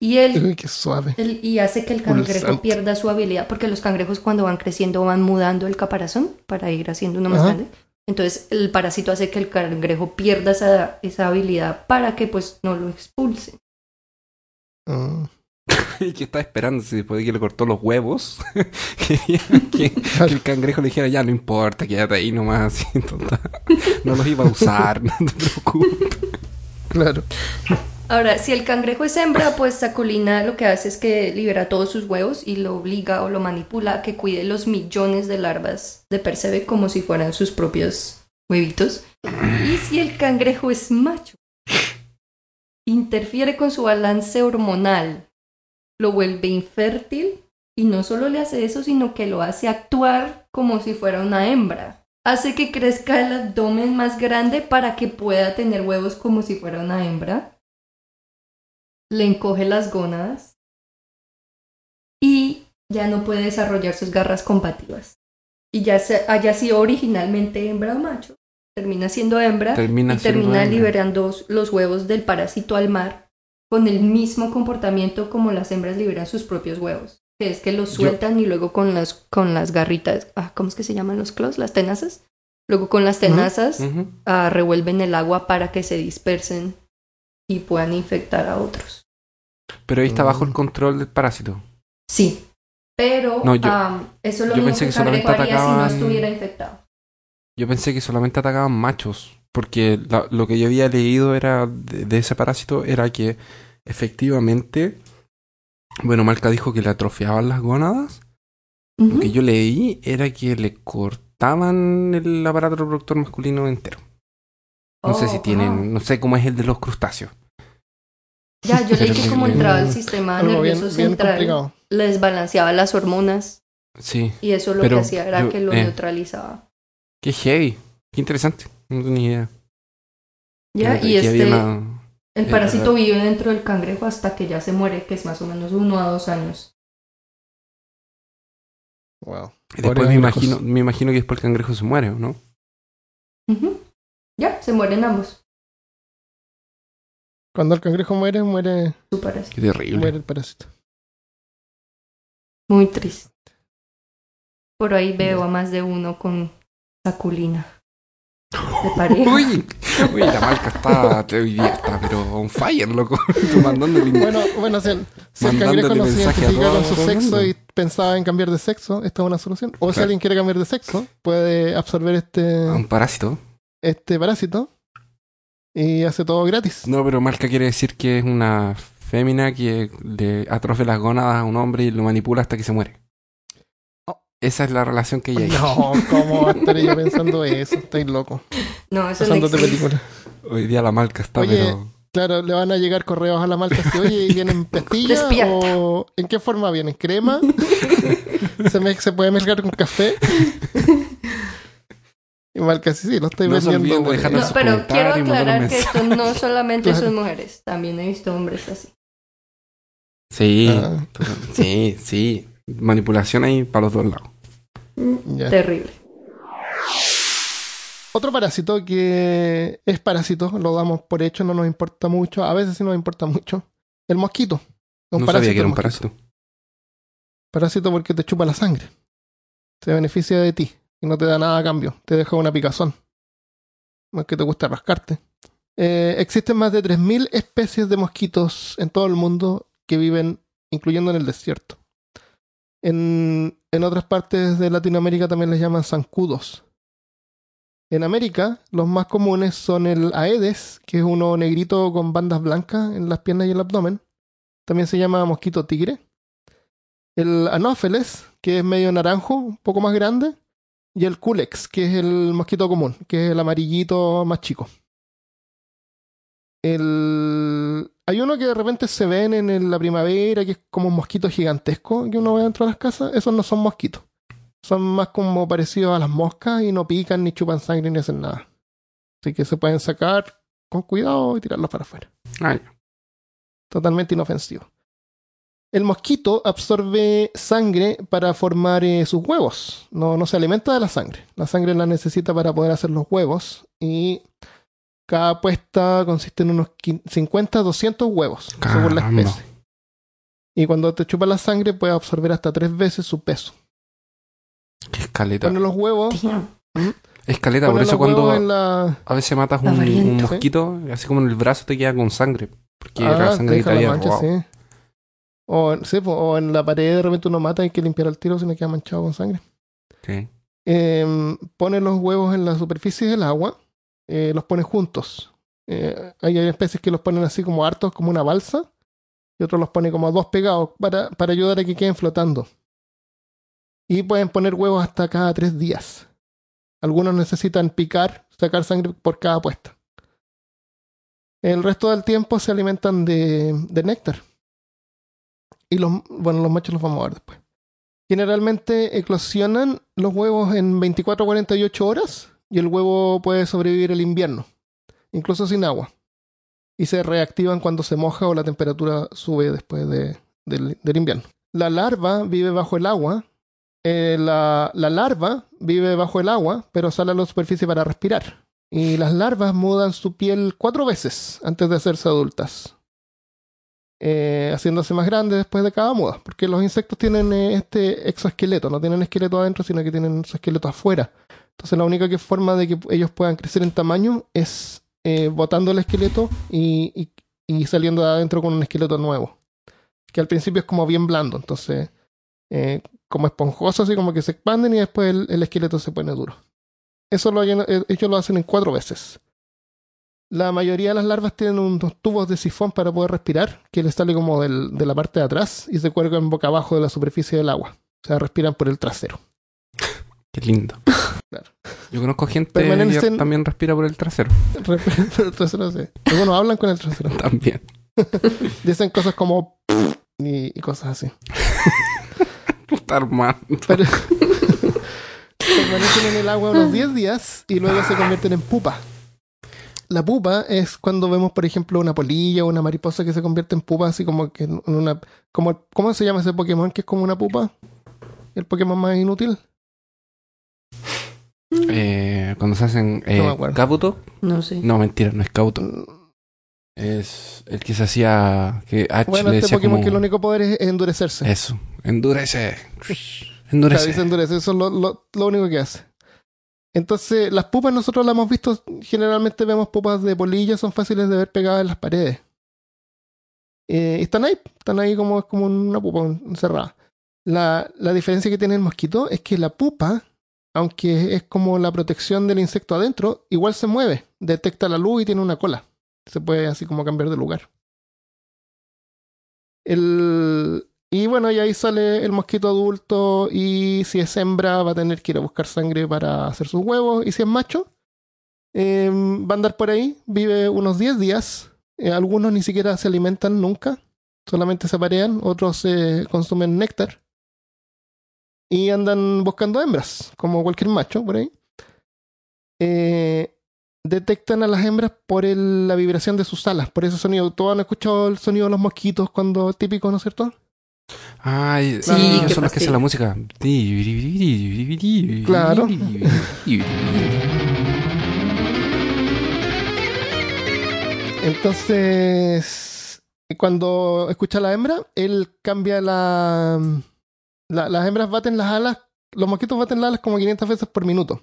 Y Uy, qué suave. El- y hace que el cangrejo Pulsante. pierda su habilidad, porque los cangrejos cuando van creciendo van mudando el caparazón para ir haciendo uno más Ajá. grande. Entonces el parásito hace que el cangrejo pierda esa, esa habilidad para que pues no lo expulse. Mm. ¿Y qué está esperando si después de que le cortó los huevos? Que, que el cangrejo le dijera, ya no importa, quédate ahí nomás. así. No los iba a usar, no te preocupes. Claro. Ahora, si el cangrejo es hembra, pues Saculina lo que hace es que libera todos sus huevos y lo obliga o lo manipula a que cuide los millones de larvas de Percebe como si fueran sus propios huevitos. Y si el cangrejo es macho, interfiere con su balance hormonal, lo vuelve infértil y no solo le hace eso, sino que lo hace actuar como si fuera una hembra. Hace que crezca el abdomen más grande para que pueda tener huevos como si fuera una hembra. Le encoge las gónadas y ya no puede desarrollar sus garras combativas. Y ya se, haya sido originalmente hembra o macho, termina siendo hembra Termina y siendo termina hembra. liberando los huevos del parásito al mar con el mismo comportamiento como las hembras liberan sus propios huevos. Que es que los Yo- sueltan y luego con las, con las garritas, ah, ¿cómo es que se llaman los claws? Las tenazas. Luego con las tenazas ah, revuelven el agua para que se dispersen y puedan infectar a otros. Pero ahí está bajo el Mm. control del parásito. Sí, pero No, yo- eso es lo yo mismo pensé que solamente haría si no atacaban- estuviera infectado. Yo pensé que solamente atacaban machos, porque la- lo que yo había leído era de, de ese parásito era que efectivamente, bueno, Marca dijo que le atrofiaban las gónadas. Lo que yo leí era que le cortaban el aparato reproductor masculino entero. No sé Oh, si tienen, wow. no sé cómo es el de los crustáceos. Ya, yo leí que como entraba el sistema bien, nervioso bien central, complicado. le desbalanceaba las hormonas Sí. y eso lo que hacía era yo- que lo eh. neutralizaba. Qué heavy. Qué interesante. No tenía idea. ¿Ya? Y este, una- el eh, parásito vive dentro del cangrejo hasta que ya se muere, que es más o menos uno a dos años. Wow. y después me imagino, me imagino que después el cangrejo se muere, ¿o no? Ujú. Ya, se mueren ambos. Cuando el cangrejo muere, muere, Su parásito. Qué terrible. muere el parásito. Muy triste. Por ahí veo a más de uno con saculina. De pareja. Uy, uy, la marca está, te- está, pero on fire, loco. Mandándole Bueno, bueno, si el, si el cangrejo no se identifica con su sexo y pensaba en cambiar de sexo, esta es una solución. O si alguien quiere cambiar de sexo, puede absorber este, a un parásito. este parásito y hace todo gratis. No, pero marca quiere decir que es una fémina que le atrofia las gónadas a un hombre y lo manipula hasta que se muere. Oh. Esa es la relación que ella hay. No, ¿cómo estaré yo pensando eso? Estoy loco. No, eso no película. Hoy día la malca está, Oye, pero. Claro, le van a llegar correos a la malta así, oye, ¿y ¿vienen pastillas o en qué forma vienen? ¿Crema? ¿Se, me- ¿Se puede mezclar con café? Y Malca, sí, sí, lo estoy No vendiendo. olviden de No, sus pero quiero aclarar que esto no solamente Claro. son mujeres, también he visto hombres así. Sí, Ah. sí, sí. Manipulación ahí para los dos lados. Ya. Terrible. Otro parásito que es parásito, lo damos por hecho, no nos importa mucho, a veces sí nos importa mucho. El mosquito. No sabía que era un parásito. Parásito porque te chupa la sangre. Se beneficia de ti y no te da nada a cambio. Te deja una picazón. Es que te gusta rascarte. Eh, existen más de 3.000 especies de mosquitos en todo el mundo que viven, incluyendo en el desierto. En, en otras partes de Latinoamérica también les llaman zancudos. En América, los más comunes son el Aedes, que es uno negrito con bandas blancas en las piernas y el abdomen. También se llama mosquito tigre el Anopheles, que es medio naranjo, un poco más grande, y el Culex, que es el mosquito común, que es el amarillito más chico. El... Hay uno que de repente se ven en la primavera, que es como un mosquito gigantesco que uno ve dentro de las casas. Esos no son mosquitos. Son más como parecidos a las moscas y no pican, ni chupan sangre, ni hacen nada. Así que se pueden sacar con cuidado y tirarlos para afuera Ah, totalmente inofensivo. El mosquito absorbe sangre para formar eh, sus huevos. No, no se alimenta de la sangre. La sangre la necesita para poder hacer los huevos. Y cada puesta consiste en unos quin- 50 a 200 huevos, según la especie. Y cuando te chupa la sangre, puede absorber hasta tres veces su peso. Qué escaleta. Pone los huevos. Escaleta, pone por eso cuando la. a veces matas un, mosquito, así como en el brazo te queda con sangre. Porque Ah, la sangre te la mancha, robado. sí. O, sí, po, o en la pared de repente uno mata y hay que limpiar el tiro si no queda manchado con sangre. Sí. eh, pone los huevos en la superficie del agua, eh, los pone juntos. Eh, hay hay especies que los ponen así como hartos, como una balsa, y otros los pone como dos pegados para, para ayudar a que queden flotando. Y pueden poner huevos hasta cada tres días. Algunos necesitan picar, sacar sangre por cada puesta. El resto del tiempo se alimentan de, de néctar. Y los, bueno, los machos los vamos a ver después. Generalmente eclosionan los huevos en 24 a 48 horas y el huevo puede sobrevivir el invierno, incluso sin agua. Y se reactivan cuando se moja o la temperatura sube después de- del, invierno. La larva vive bajo el agua. eh, la, la larva vive bajo el agua, pero sale a la superficie para respirar. Y las larvas mudan su piel cuatro veces antes de hacerse adultas eh, haciéndose más grande después de cada muda, porque los insectos tienen eh, este exoesqueleto, no tienen esqueleto adentro, sino que tienen su esqueleto afuera. Entonces la única que forma de que ellos puedan crecer en tamaño es eh, botando el esqueleto y, y- saliendo de adentro con un esqueleto nuevo, que al principio es como bien blando, entonces eh, como esponjoso, así como que se expanden y después el, el esqueleto se pone duro. Eso lo, ellos lo hacen en cuatro veces. La mayoría de las larvas tienen unos tubos de sifón para poder respirar, que les sale como del- de la parte de atrás y se cuelgan boca abajo de la superficie del agua. O sea, respiran por el trasero. Qué lindo. Claro. Yo conozco gente que también respira por el trasero. Por el trasero, sí. Algunos hablan con el trasero. También. Dicen cosas como y, y cosas así. Está armado. Pero permanecen en el agua unos 10 días y luego se convierten en pupa. La pupa es cuando vemos, por ejemplo, una polilla o una mariposa que se convierte en pupa, así como que en una. Como, ¿Cómo se llama ese Pokémon que es como una pupa? ¿El Pokémon más inútil? Eh, cuando se hacen eh, No me acuerdo. Kabuto. No sé. No, mentira, no es Kabuto. Mm, Es el que se hacía. Que H Bueno, le este decía Pokémon como- que el único poder es endurecerse. Eso. Endurece. Endurece. dice endurece, eso es lo, lo- lo único que hace. Entonces, las pupas nosotros las hemos visto, generalmente vemos pupas de polilla, son fáciles de ver pegadas en las paredes. Eh, están ahí, están ahí como, como una pupa encerrada. La, la diferencia que tiene el mosquito es que la pupa, aunque es como la protección del insecto adentro, igual se mueve, detecta la luz y tiene una cola. Se puede así como cambiar de lugar. El, y bueno, y ahí sale el mosquito adulto y si es hembra va a tener que ir a buscar sangre para hacer sus huevos y si es macho eh, va a andar por ahí, vive unos 10 días, eh, algunos ni siquiera se alimentan nunca, solamente se aparean, otros eh, consumen néctar y andan buscando hembras, como cualquier macho por ahí. Eh, detectan a las hembras por el- la vibración de sus alas, por ese sonido. Todos han escuchado el sonido de los mosquitos cuando típico, ¿no es cierto? Ay, Sí, son los que fastidio. la música. Claro. Entonces, cuando escucha a la hembra, él cambia la, la- Las hembras baten las alas, los mosquitos baten las alas como 500 veces por minuto.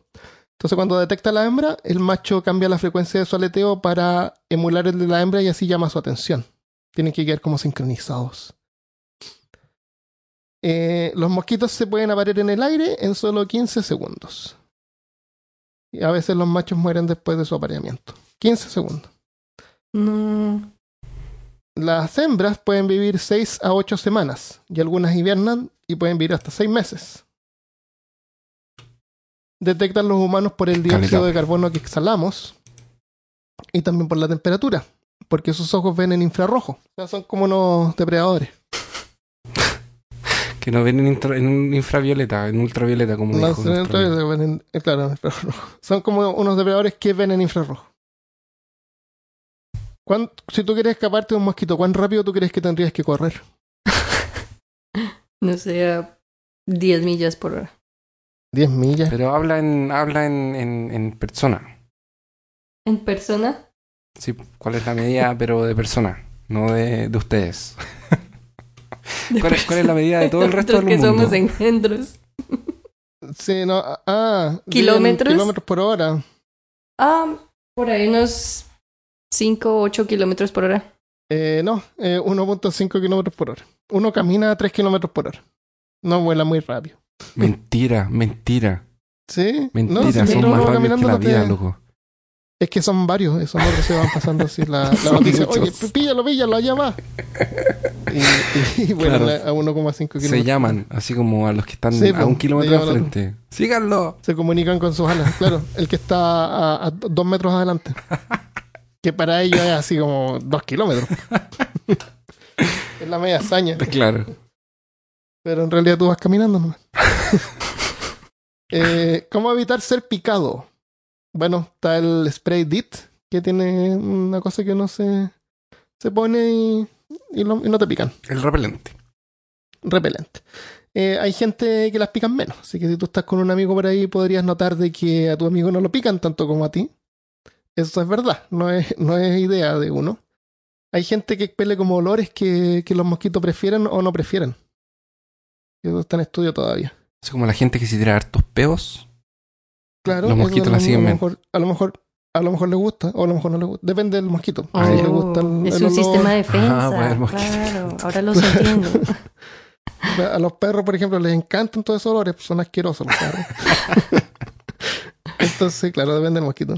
Entonces, cuando detecta a la hembra, el macho cambia la frecuencia de su aleteo para emular el de la hembra y así llama su atención. Tienen que quedar como sincronizados. Eh, los mosquitos se pueden aparear en el aire en solo 15 segundos. Y a veces los machos mueren después de su apareamiento. 15 segundos. No. Las hembras pueden vivir 6 a 8 semanas y algunas hibernan y pueden vivir hasta 6 meses. Detectan los humanos por el dióxido de carbono que exhalamos y también por la temperatura, porque sus ojos ven en infrarrojo. O sea, son como unos depredadores. Que no ven en, intra- en un infravioleta, en ultravioleta, como No, dijo amigo. ven en- eh, claro, en infrarrojo. Son como unos depredadores que ven en infrarrojo. ¿Cuán- si tú quieres escaparte de un mosquito, ¿cuán rápido tú crees que tendrías que correr? No sé, a 10 millas por hora. 10 millas. Pero habla en, habla en, en, en persona. ¿En persona? Sí, ¿cuál es la medida, pero de persona? No de, de ustedes. ¿Cuál es, cuál es la medida de todo el resto del que mundo? somos engendros. Sí, no, ah, de- ¿Kilómetros? kilómetros por hora. Ah, por ahí unos 5 o 8 kilómetros por hora. Eh, no, eh, 1.5 kilómetros por hora. Uno camina a 3 kilómetros por hora. No vuela muy rápido. Mentira, mentira, ¿Sí? mentira. No, si son mientras más rápidos que caminando la no te- vida, loco. Es que son varios, esos otros se van pasando así la, la noticia. Oye, pí- píllalo, píllalo, allá va. Y, y, Claro. a 1,5 kilómetros. Se llaman, así como a los que están Sí, a un kilómetro de frente. ¡Síganlo! Se comunican con sus alas, claro. El que está a, a dos metros adelante. Que para ellos es así como dos kilómetros. es la media hazaña. Claro. Pero en realidad tú vas caminando nomás. Eh, ¿Cómo evitar ser picado? Bueno, está el spray DIT, que tiene una cosa que no se, se pone y, y lo- y no te pican. El repelente. Repelente. Eh, hay gente que las pican menos, así que si tú estás con un amigo por ahí podrías notar de que a tu amigo no lo pican tanto como a ti. Eso es verdad, no es, no es idea de uno. Hay gente que pele como olores que, que los mosquitos prefieren o no prefieren. Eso está en estudio todavía. Es como la gente que se tira hartos peos. Claro, Los mosquitos la lo- siguen a lo bien. mejor, a lo mejor a lo mejor le gusta o a lo mejor no le gusta. Depende del mosquito. Ah, si le gusta el, Oh, es el un olor- sistema de defensa. Ah, bueno, el mosquito. claro, ahora los entiendo. A los perros, por ejemplo, les encantan todos esos olores, son asquerosos los perros. Entonces, claro, depende del mosquito.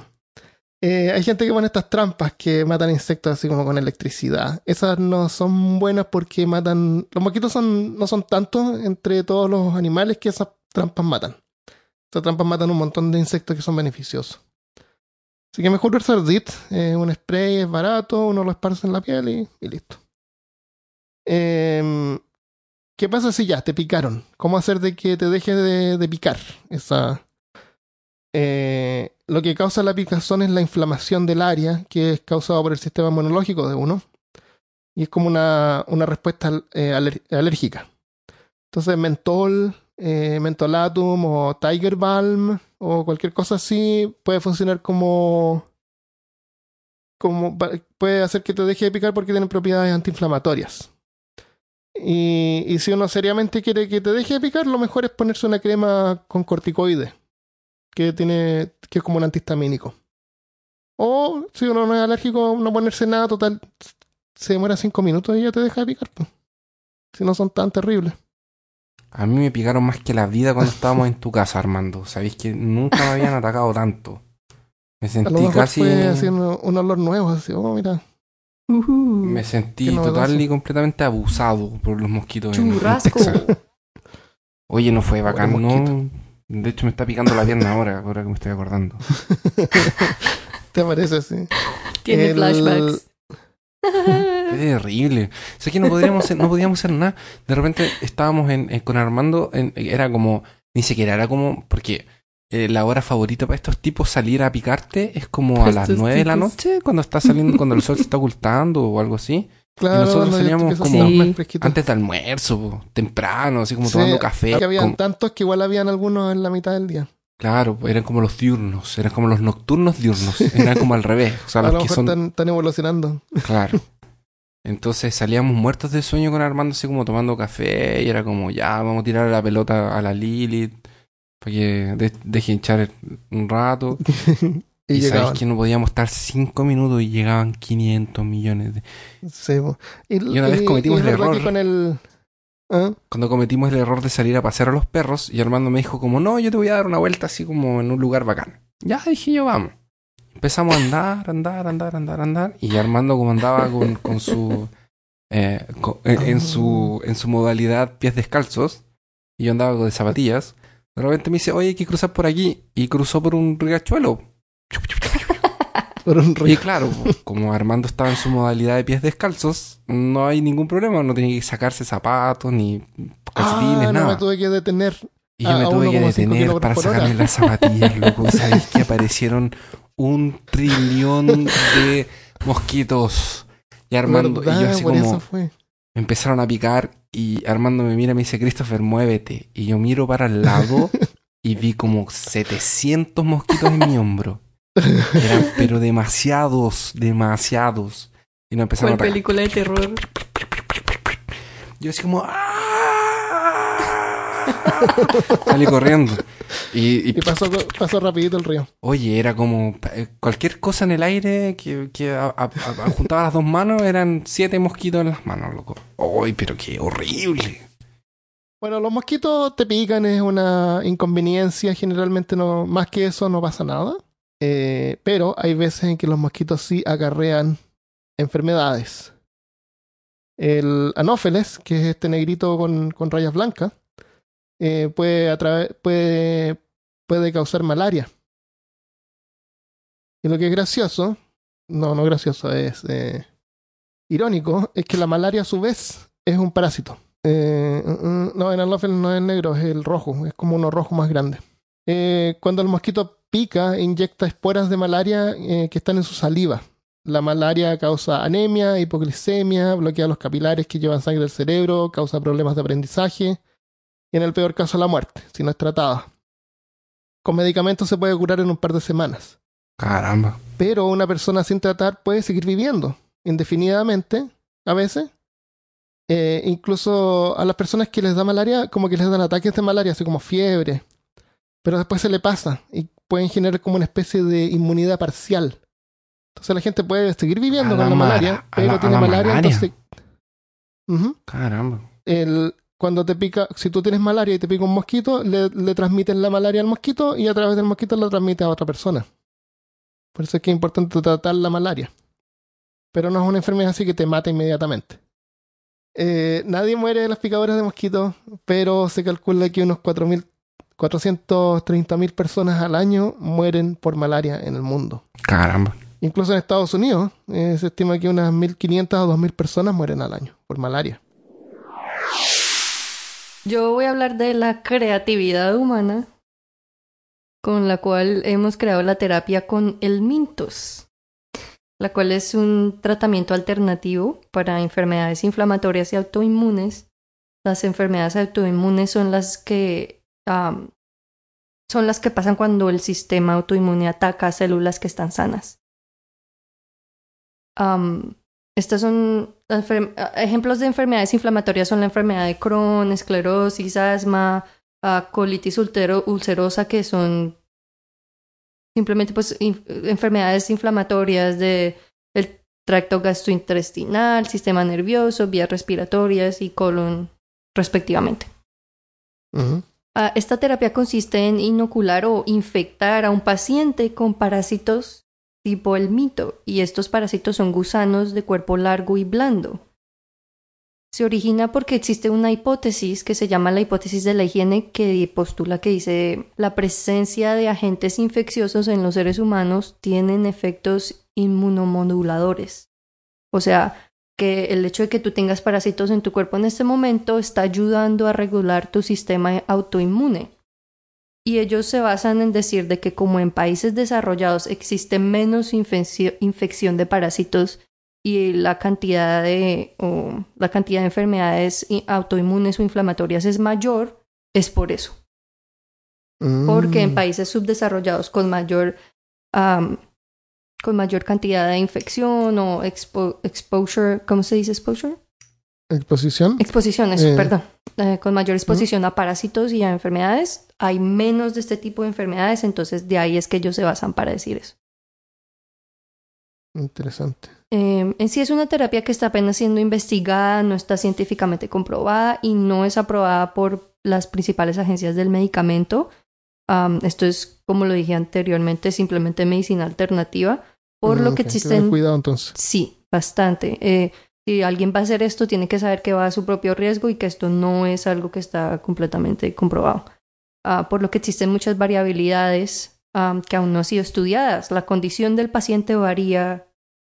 Eh, hay gente que pone estas trampas que matan insectos así como con electricidad. Esas no son buenas porque matan. Los mosquitos son, no son tantos entre todos los animales que esas trampas matan. Esas trampas matan un montón de insectos que son beneficiosos. Así que mejor usar DIT. eh, un spray es barato, uno lo esparce en la piel y, y listo. Em, ¿Qué pasa si ya te picaron? ¿Cómo hacer de que te deje de, picar? Esa, eh, lo que causa la picazón es la inflamación del área, que es causada por el sistema inmunológico de uno. Y es como una, una respuesta eh, alérgica. Entonces, mentol, eh, mentolatum o tiger balm o cualquier cosa así puede funcionar como. como puede hacer que te deje de picar porque tienen propiedades antiinflamatorias. Y, y si uno seriamente quiere que te deje de picar, lo mejor es ponerse una crema con corticoides, que tiene, que es como un antihistamínico. O si uno no es alérgico, no ponerse nada, total, se demora cinco minutos y ya te deja de picar. Si no son tan terribles. A mí me picaron más que la vida cuando estábamos en tu casa, Armando. Sabéis que nunca me habían atacado tanto. Me A lo sentí mejor casi. fue así un, un olor nuevo, así, oh, mira. Ujú. Me sentí total y completamente abusado por los mosquitos en- en Churrasco. Texas. Oye, no fue bacán, ¿no? De hecho, me está picando la pierna ahora, ahora que me estoy acordando. ¿Te parece así? Tiene El- flashbacks. Es terrible. O sea que no podríamos hacer, no podíamos hacer nada. De repente estábamos en, en- con Armando, en- era como, ni siquiera era como, porque eh, la hora favorita para estos tipos salir a picarte es como a las 9 de la noche, cuando está saliendo, cuando el sol se está ocultando o algo así. Claro, nosotros teníamos empieza a como- Sí. Antes de almuerzo, po, temprano, así como Sí, tomando café. que habían tantos que igual habían algunos en la mitad del día. Claro, pues, eran como los diurnos, eran como los nocturnos diurnos, eran como al revés. O sea, a lo los que son están, están evolucionando. Claro. Entonces salíamos muertos de sueño con Armando, así como tomando café, y era como, ya, vamos a tirar la pelota a la Lilith, para que de- deje hinchar un rato. y, Y, sabéis que no podíamos estar cinco minutos y llegaban 500 millones de... Sí, y, Y una vez cometimos es el error. con el... ¿Ah? Cuando cometimos el error de salir a pasear a los perros, y Armando me dijo como, no, yo te voy a dar una vuelta así como en un lugar bacán. Ya, dije yo, vamos. Empezamos a andar, andar, andar, andar, andar, y Armando como andaba con, con su... eh, en, en su en su modalidad pies descalzos, y yo andaba de zapatillas, de repente me dice, oye, hay que cruzar por aquí, y cruzó por un riachuelo. Por un Y claro, como Armando estaba en su modalidad de pies descalzos, no hay ningún problema, no tenía que sacarse zapatos, ni calcetines, Ah, no nada. me tuve que detener. Y yo me tuve que 1,5 detener para sacarme las zapatillas, loco. Sabéis que aparecieron un trillón de mosquitos. Y Armando, y yo así como, me empezaron a picar. Y Armando me mira y me dice, Christopher, muévete. Y yo miro para el lado y vi como 700 mosquitos en mi hombro. Eran, pero demasiados, demasiados. Y nos empezaron a ¿Cuál atacar. película de terror? Yo así como... ¡ah! Salí corriendo. Y, y, Y pasó, pasó rapidito el río. oye, era como... eh, Cualquier cosa en el aire que, que a- a- a- juntaba las dos manos eran siete mosquitos en las manos, loco. ¡Ay, pero qué horrible! Bueno, los mosquitos te pican, es una inconveniencia. Generalmente no, más que eso no pasa nada. Eh, pero hay veces en que los mosquitos sí acarrean enfermedades. El anófeles, que es este negrito con, con rayas blancas, eh, puede, puede, puede causar malaria. Y lo que es gracioso, no, no gracioso, es eh, irónico, es que la malaria a su vez es un parásito. Mm, mm, no, el anófeles no es negro, es el rojo, es como uno rojo más grande. Cuando el mosquito pica, inyecta esporas de malaria eh, que están en su saliva. La malaria causa anemia, hipoglicemia, bloquea los capilares que llevan sangre al cerebro, causa problemas de aprendizaje y en el peor caso la muerte, si no es tratada. Con medicamentos se puede curar en un par de semanas, Caramba. pero una persona sin tratar puede seguir viviendo indefinidamente, a veces. Eh, incluso a las personas que les da malaria, como que les dan ataques de malaria, así como fiebre, pero después se le pasa y pueden generar como una especie de inmunidad parcial. Entonces la gente puede seguir viviendo A con la malaria, pero la- tiene la malaria, malaria. entonces... Caramba. El, cuando te pica, si tú tienes malaria y te pica un mosquito, le, le transmiten la malaria al mosquito y a través del mosquito la transmite a otra persona. Por eso es que es importante tratar la malaria. Pero no es una enfermedad así que te mata inmediatamente. Eh, nadie muere de las picaduras de mosquitos, pero se calcula que unos 4.000 430.000 personas al año mueren por malaria en el mundo. Caramba. Incluso en Estados Unidos eh, se estima que unas 1.500 o 2.000 personas mueren al año por malaria. Yo voy a hablar de la creatividad humana con la cual hemos creado la terapia con el Mintos, la cual es un tratamiento alternativo para enfermedades inflamatorias y autoinmunes. Las enfermedades autoinmunes son las que son las que pasan cuando el sistema autoinmune ataca células que están sanas. Am, estas son ejemplos de enfermedades inflamatorias son la enfermedad de Crohn, esclerosis, asma, ah, colitis ultero- ulcerosa, que son simplemente pues enfermedades inflamatorias de el tracto gastrointestinal, sistema nervioso, vías respiratorias y colon respectivamente. Ujú. Ah, esta terapia consiste en inocular o infectar a un paciente con parásitos tipo el mito, y estos parásitos son gusanos de cuerpo largo y blando. Se origina porque existe una hipótesis que se llama la hipótesis de la higiene que postula que dice la presencia de agentes infecciosos en los seres humanos tienen efectos inmunomoduladores. O sea, que el hecho de que tú tengas parásitos en tu cuerpo en este momento está ayudando a regular tu sistema autoinmune. Y ellos se basan en decir de que como en países desarrollados existe menos infección de parásitos y la cantidad de, la cantidad de enfermedades autoinmunes o inflamatorias es mayor, es por eso. Porque en mm. países subdesarrollados con mayor, con mayor cantidad de infección o exposure, ¿cómo se dice exposure? Exposición. Exposición, eso, eh. perdón. Eh, con mayor exposición a parásitos y a enfermedades, hay menos de este tipo de enfermedades, entonces de ahí es que ellos se basan para decir eso. Interesante. Em, en sí es una terapia que está apenas siendo investigada, no está científicamente comprobada y no es aprobada por las principales agencias del medicamento. esto es, como lo dije anteriormente, simplemente medicina alternativa, por lo mm, que existen... Cuidado entonces. Sí, bastante. Eh, si alguien va a hacer esto, tiene que saber que va a su propio riesgo y que esto no es algo que está completamente comprobado. Ah, por lo que existen muchas variabilidades que aún no han sido estudiadas. La condición del paciente varía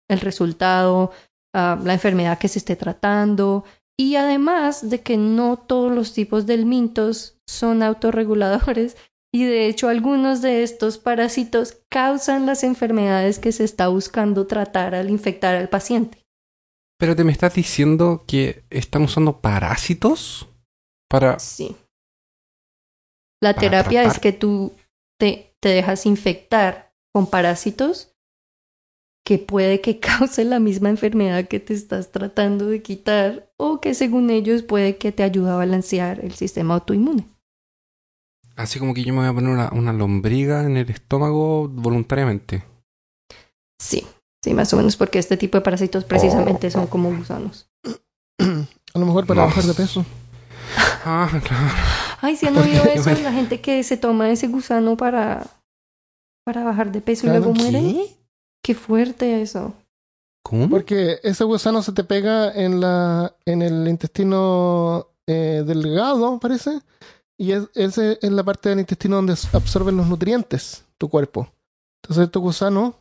el resultado, ah, la enfermedad que se esté tratando y además de que no todos los tipos de mintos son autorreguladores y de hecho algunos de estos parásitos causan las enfermedades que se está buscando tratar al infectar al paciente. Pero te me estás diciendo que están usando parásitos para... Sí. La terapia es que tú te, te dejas infectar con parásitos que puede que cause la misma enfermedad que te estás tratando de quitar o que según ellos puede que te ayude a balancear el sistema autoinmune. Así como que yo me voy a poner una, lombriga en el estómago voluntariamente. Sí, sí, más o menos porque este tipo de parásitos precisamente son como gusanos. A lo mejor para bajar de peso. Ah, claro. Ay, si han oído eso, la gente que se toma ese gusano para, para bajar de peso y luego muere. Qué fuerte eso. ¿Cómo? Porque ese gusano se te pega en la en el intestino eh, delgado, parece, y es, ese es la parte del intestino donde absorben los nutrientes tu cuerpo. Entonces estos gusanos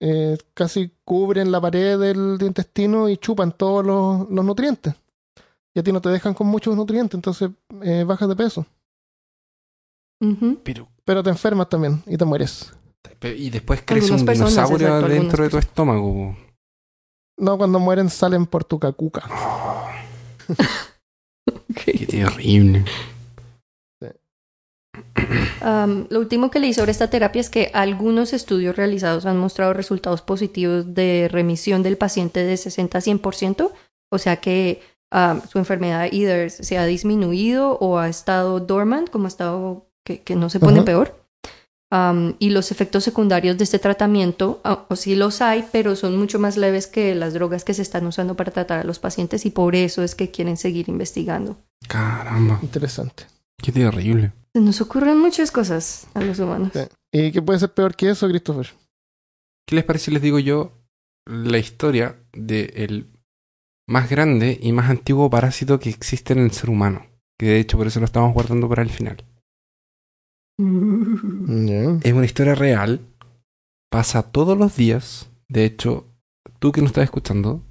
eh, casi cubren la pared del, intestino y chupan todos los, nutrientes. Y a ti no te dejan con muchos nutrientes, entonces eh, bajas de peso. Pero, Pero te enfermas también y te mueres. Y después crece un dinosaurio dentro de tu estómago. No, cuando mueren salen por tu cacuca. Qué terrible. Lo último que leí sobre esta terapia es que algunos estudios realizados han mostrado resultados positivos de remisión del paciente de 60 a 100%, o sea que su enfermedad either se ha disminuido o ha estado dormant, como ha estado que, no se pone peor y los efectos secundarios de este tratamiento, o sí los hay, pero son mucho más leves que las drogas que se están usando para tratar a los pacientes y por eso es que quieren seguir investigando. Caramba. Interesante. Qué terrible. Se nos ocurren muchas cosas a los humanos. ¿Y qué puede ser peor que eso, Christopher? ¿Qué les parece si les digo yo la historia del más grande y más antiguo parásito que existe en el ser humano? Que de hecho por eso lo estamos guardando para el final. Es una historia real. Pasa todos los días. De hecho, tú que nos estás escuchando,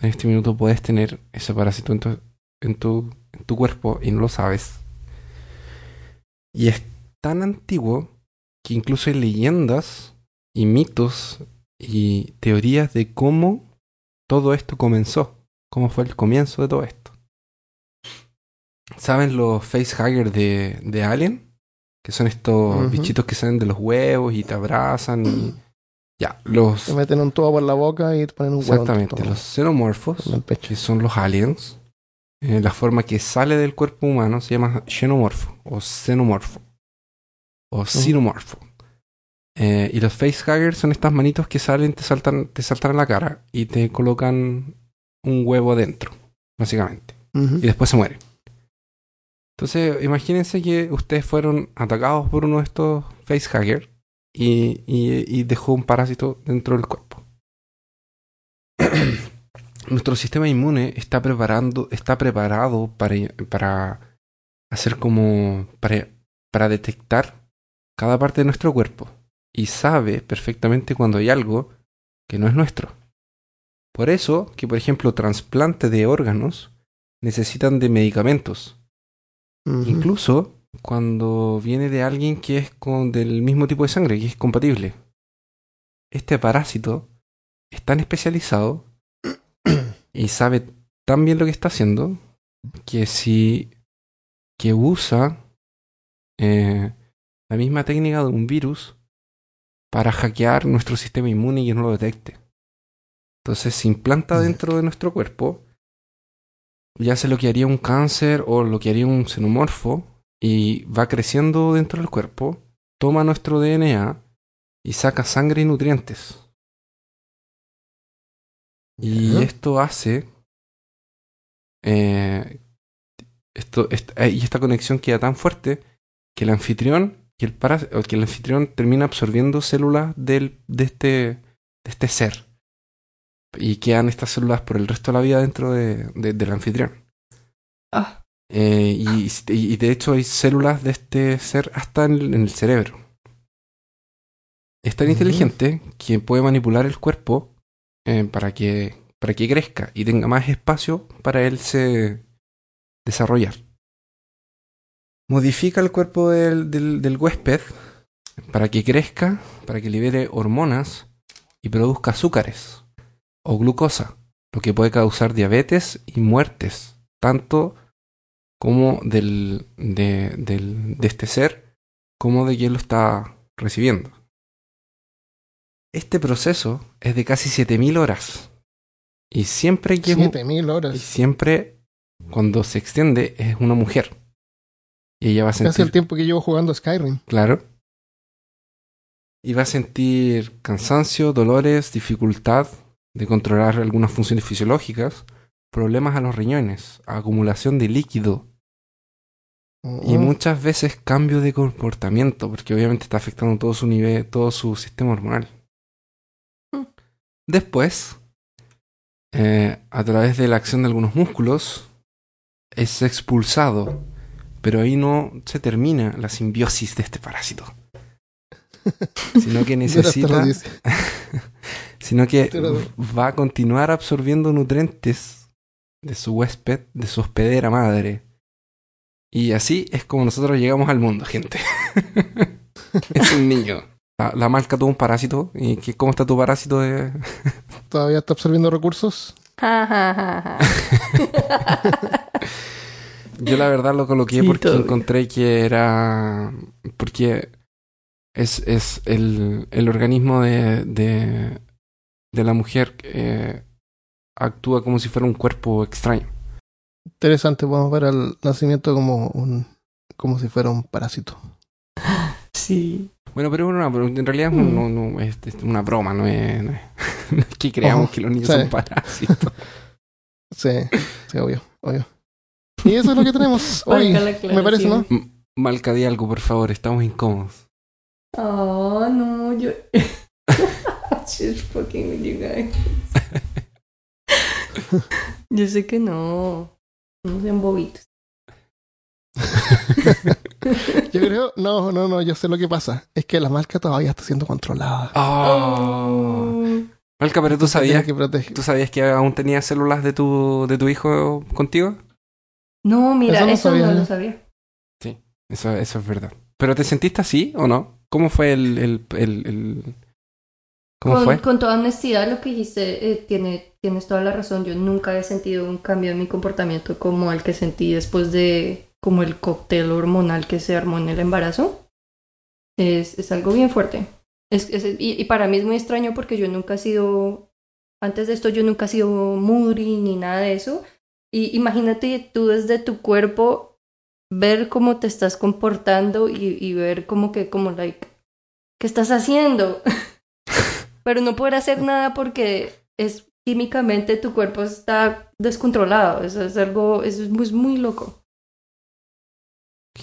en este minuto puedes tener ese parásito en tu, en tu, en tu cuerpo y no lo sabes. Y es tan antiguo que incluso hay leyendas y mitos y teorías de cómo todo esto comenzó. Cómo fue el comienzo de todo esto. ¿Saben los facehuggers de, de Alien? que son estos bichitos que salen de los huevos y te abrazan y ya, los... Te meten un tubo por la boca y te ponen un huevo. Exactamente, los xenomorfos, que son los aliens, eh, la forma que sale del cuerpo humano se llama xenomorfo o xenomorfo o xenomorfo. Eh, y los facehuggers son estas manitos que salen, te saltan, te saltan a la cara y te colocan un huevo adentro, básicamente. Y después se mueren. Entonces, imagínense que ustedes fueron atacados por uno de estos facehuggers y, y- y dejó un parásito dentro del cuerpo. Nuestro sistema inmune está preparando, está preparado para, para hacer como para, para detectar cada parte de nuestro cuerpo y sabe perfectamente cuando hay algo que no es nuestro. Por eso que, por ejemplo, trasplante de órganos necesitan de medicamentos. Incluso cuando viene de alguien que es con, del mismo tipo de sangre, que es compatible. Este parásito es tan especializado y sabe tan bien lo que está haciendo que si que usa eh, la misma técnica de un virus para hackear nuestro sistema inmune y que no lo detecte. Entonces se implanta dentro de nuestro cuerpo, ya sea lo que haría un cáncer o lo que haría un xenomorfo, y va creciendo dentro del cuerpo, toma nuestro DNA y saca sangre y nutrientes. Y esto hace. eh, esto, est- eh, y esta conexión queda tan fuerte que el anfitrión, que el, que anfitrión termina absorbiendo células del, de, este, de este ser. Y quedan estas células por el resto de la vida dentro de, de- del anfitrión. Ah, Eh, y, y de hecho hay células de este ser hasta en el, en el cerebro. Es tan Ujú. inteligente que puede manipular el cuerpo eh, para, que, para que crezca y tenga más espacio para él se desarrollar. Modifica el cuerpo del, del, huésped para que crezca, para que libere hormonas y produzca azúcares o glucosa, lo que puede causar diabetes y muertes, tanto como del, de, del, de este ser, como de quien lo está recibiendo. Este proceso es de casi 7000 horas. Y siempre que es un- 7000 y horas. siempre cuando se extiende es una mujer. Y ella va a Casi sentir, el tiempo que llevo jugando Skyrim. claro. Y va a sentir cansancio, dolores, dificultad de controlar algunas funciones fisiológicas, problemas a los riñones, acumulación de líquido y Mm. muchas veces cambio de comportamiento, porque obviamente está afectando todo su nivel, todo su sistema hormonal. Después, eh, a través de la acción de algunos músculos, es expulsado, pero ahí no se termina la simbiosis de este parásito. Sino que necesita, los 10. sino que va a continuar absorbiendo nutrientes de su huésped, de su hospedera madre. Y así es como nosotros llegamos al mundo, gente. es un niño. La, la marca tuvo un parásito. ¿Y qué, cómo está tu parásito? De... Todavía está absorbiendo recursos. Yo la verdad lo coloqué Sí, porque encontré que era... Porque es, es el, el organismo de, de, de la mujer que actúa como si fuera un cuerpo extraño. Interesante, podemos ver al nacimiento como un como si fuera un parásito. Sí. Bueno, pero, bueno, pero en realidad es, un- Mm. no, no, es, es una broma, no es, no es, no es que creamos que los niños sí. son parásitos. Sí, sí, obvio, obvio. Y eso es lo que tenemos hoy. Me parece, ¿no? M- Malca, di algo, por favor, estamos incómodos. Oh, no, yo. Just fucking with you guys. yo sé que no. No sean bobitos. Yo creo, no, no, no, yo sé lo que pasa. Es que la marca todavía está siendo controlada. Oh. Malca, pero tú sabías, que proteger. ¿tú sabías que aún tenías células de tu, de tu hijo contigo? No, mira, Eso no eso no, sabía. lo sabía. Eso, eso es verdad. ¿Pero te sentiste así o no? ¿Cómo fue el... el, el, el- ¿Cómo con, fue? con toda honestidad, lo que dijiste, eh, tiene, tienes toda la razón. Yo nunca he sentido un cambio en mi comportamiento como el que sentí después de como el cóctel hormonal que se armó en el embarazo. Es, es algo bien fuerte. Es, es- y, para mí es muy extraño porque yo nunca he sido, antes de esto yo nunca he sido moody ni nada de eso. Y imagínate tú desde tu cuerpo ver cómo te estás comportando y, ver como que, como, like, ¿qué estás haciendo? Pero no poder hacer nada porque es químicamente tu cuerpo está descontrolado. Eso es algo, es muy, muy loco.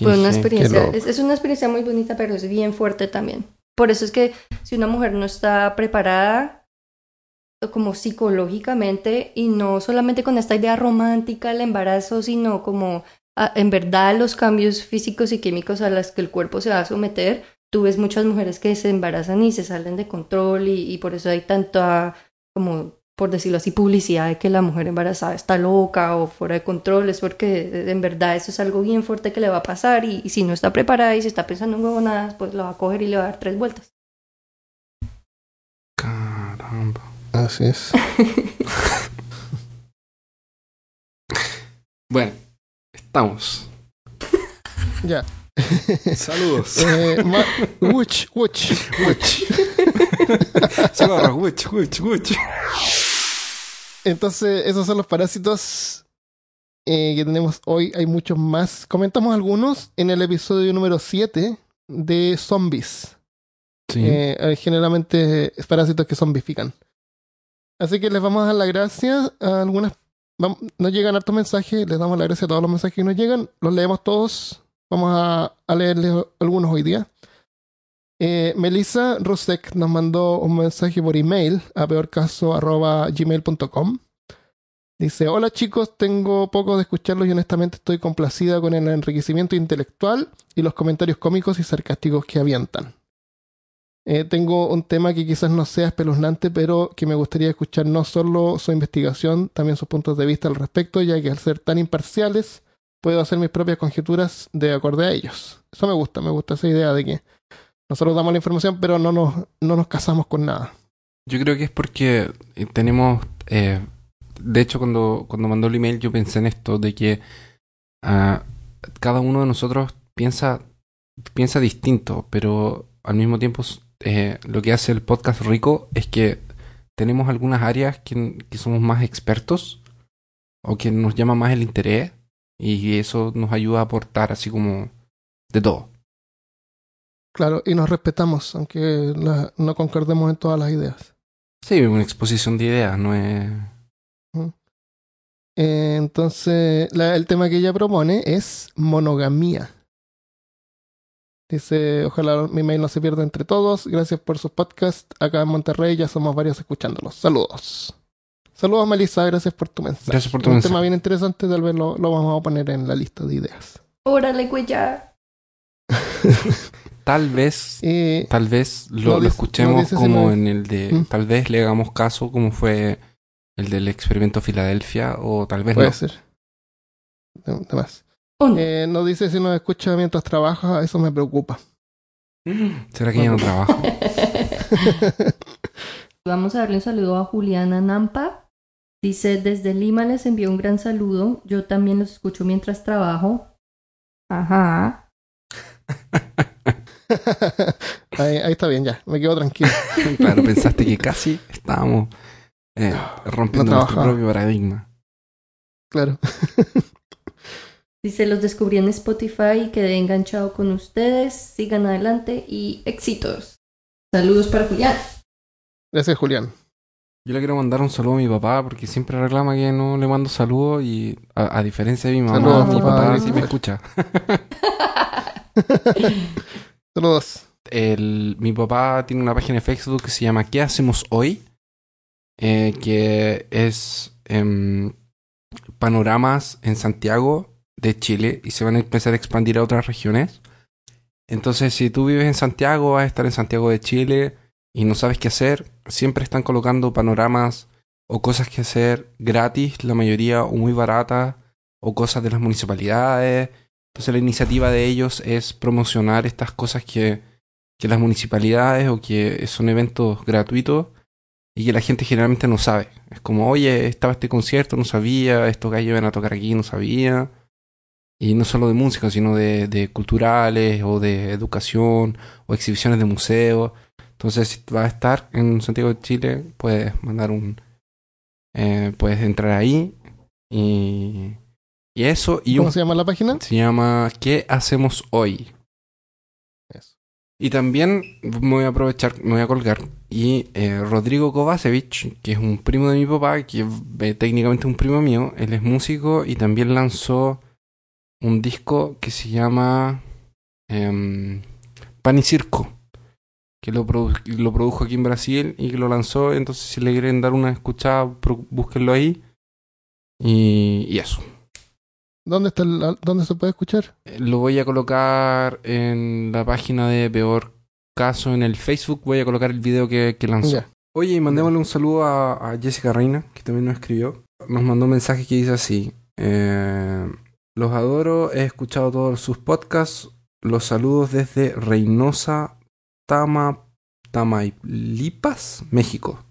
Fue una experiencia, es, es una experiencia muy bonita, pero es bien fuerte también. Por eso es que si una mujer no está preparada como psicológicamente y no solamente con esta idea romántica del embarazo, sino como en verdad los cambios físicos y químicos a los que el cuerpo se va a someter, tú ves muchas mujeres que se embarazan y se salen de control y, y por eso hay tanta como por decirlo así, publicidad de que la mujer embarazada está loca o fuera de control, es porque en verdad eso es algo bien fuerte que le va a pasar y, si no está preparada y se está pensando en huevonadas, pues la va a coger y le va a dar tres vueltas. Caramba. Así es. bueno, estamos. ya. Saludos. Eh, Wuch, wuch, wuch. Socorro, wuch, wuch, wuch. Entonces, esos son los parásitos eh, que tenemos hoy. Hay muchos más. Comentamos algunos en el episodio número 7 de zombies. Sí. Eh, hay generalmente parásitos que zombifican. Así que les vamos a dar las gracias a algunas. vam- Nos llegan hartos mensajes, les damos las gracias a todos los mensajes que nos llegan, los leemos todos. Vamos a, a leerles algunos hoy día. Eh, Melissa Rusek nos mandó un mensaje por email a peorcaso.gmail.com. Dice: Hola chicos, tengo poco de escucharlos y honestamente estoy complacida con el enriquecimiento intelectual y los comentarios cómicos y sarcásticos que avientan. Eh, tengo un tema que quizás no sea espeluznante, pero que me gustaría escuchar no solo su investigación, también sus puntos de vista al respecto, ya que al ser tan imparciales, puedo hacer mis propias conjeturas de acorde a ellos. Eso me gusta, me gusta esa idea de que nosotros damos la información, pero no nos, no nos casamos con nada. Yo creo que es porque eh, tenemos. eh, de hecho, cuando, cuando mandó el email, yo pensé en esto: de que ah, cada uno de nosotros piensa, piensa distinto, pero al mismo tiempo eh, lo que hace el podcast rico es que tenemos algunas áreas que somos más expertos o que nos llama más el interés y eso nos ayuda a aportar así como de todo. Claro, y nos respetamos, aunque la- no concordemos en todas las ideas. Sí, una exposición de ideas, no es... Eh, entonces, la- el tema que ella propone es monogamía. Dice, ojalá mi mail no se pierda entre todos. Gracias por sus podcasts. Acá en Monterrey ya somos varios escuchándolos. Saludos. Saludos, Melissa. Gracias por tu mensaje. Gracias por tu Un mensaje. tema bien interesante. Tal vez lo, lo vamos a poner en la lista de ideas. Órale, güey, ya. Tal vez Tal vez lo, No escuchemos no como no- en el de. Mm. Tal vez le hagamos caso como fue el del experimento Filadelfia, o tal vez puede no. ser. De, de más. ¿O no? Eh, nos dice si nos escucha mientras trabaja. Eso me preocupa. ¿Será que ya no trabaja? Vamos a darle un saludo a Juliana Nampa. Dice, desde Lima les envío un gran saludo. Yo también los escucho mientras trabajo. Ajá. ahí, ahí está bien, ya. Me quedo tranquilo. claro, pensaste que casi estábamos eh, rompiendo No nuestro propio paradigma. Claro. Dice, los descubrí en Spotify y quedé enganchado con ustedes. Sigan adelante y éxitos. Saludos para Julián. Gracias, Julián. Yo le quiero mandar un saludo a mi papá porque siempre reclama que no le mando saludos y a, a diferencia de mi mamá, Saludos, mi papá. papá sí me escucha. El, mi papá tiene una página de Facebook que se llama ¿Qué hacemos hoy? Eh, que es em, panoramas en Santiago de Chile y se van a empezar a expandir a otras regiones. Entonces, si tú vives en Santiago, vas a estar en Santiago de Chile y no sabes qué hacer, siempre están colocando panoramas o cosas que hacer gratis, la mayoría o muy baratas, o cosas de las municipalidades. Entonces, la iniciativa de ellos es promocionar estas cosas que, que las municipalidades o que son eventos gratuitos y que la gente generalmente no sabe. Es como, oye, estaba este concierto, no sabía, estos gallos iban a tocar aquí, no sabía. Y no solo de música, sino de, de culturales o de educación o exhibiciones de museos. Entonces, si vas a estar en Santiago de Chile, puedes mandar un... eh, puedes entrar ahí y, y eso. Y ¿Cómo un, se llama la página? se llama ¿Qué hacemos hoy? Eso. Y también me voy a aprovechar, me voy a colgar. Y eh, Rodrigo Kovacevic, que es un primo de mi papá, que es eh, técnicamente un primo mío, él es músico y también lanzó un disco que se llama em, Pan y Circo. que lo, produ- lo produjo aquí en Brasil y que lo lanzó. Entonces, si le quieren dar una escuchada, búsquenlo ahí. Y, y eso. ¿Dónde, está el- ¿Dónde se puede escuchar? Lo voy a colocar en la página de Peor Caso en el Facebook. Voy a colocar el video que, que lanzó. Oye, y mandémosle un saludo a, a Jessica Reina, que también nos escribió. Nos mandó un mensaje que dice así: eh, Los adoro, he escuchado todos sus podcasts. Los saludos desde Reynosa, Tama, Tamaulipas, México.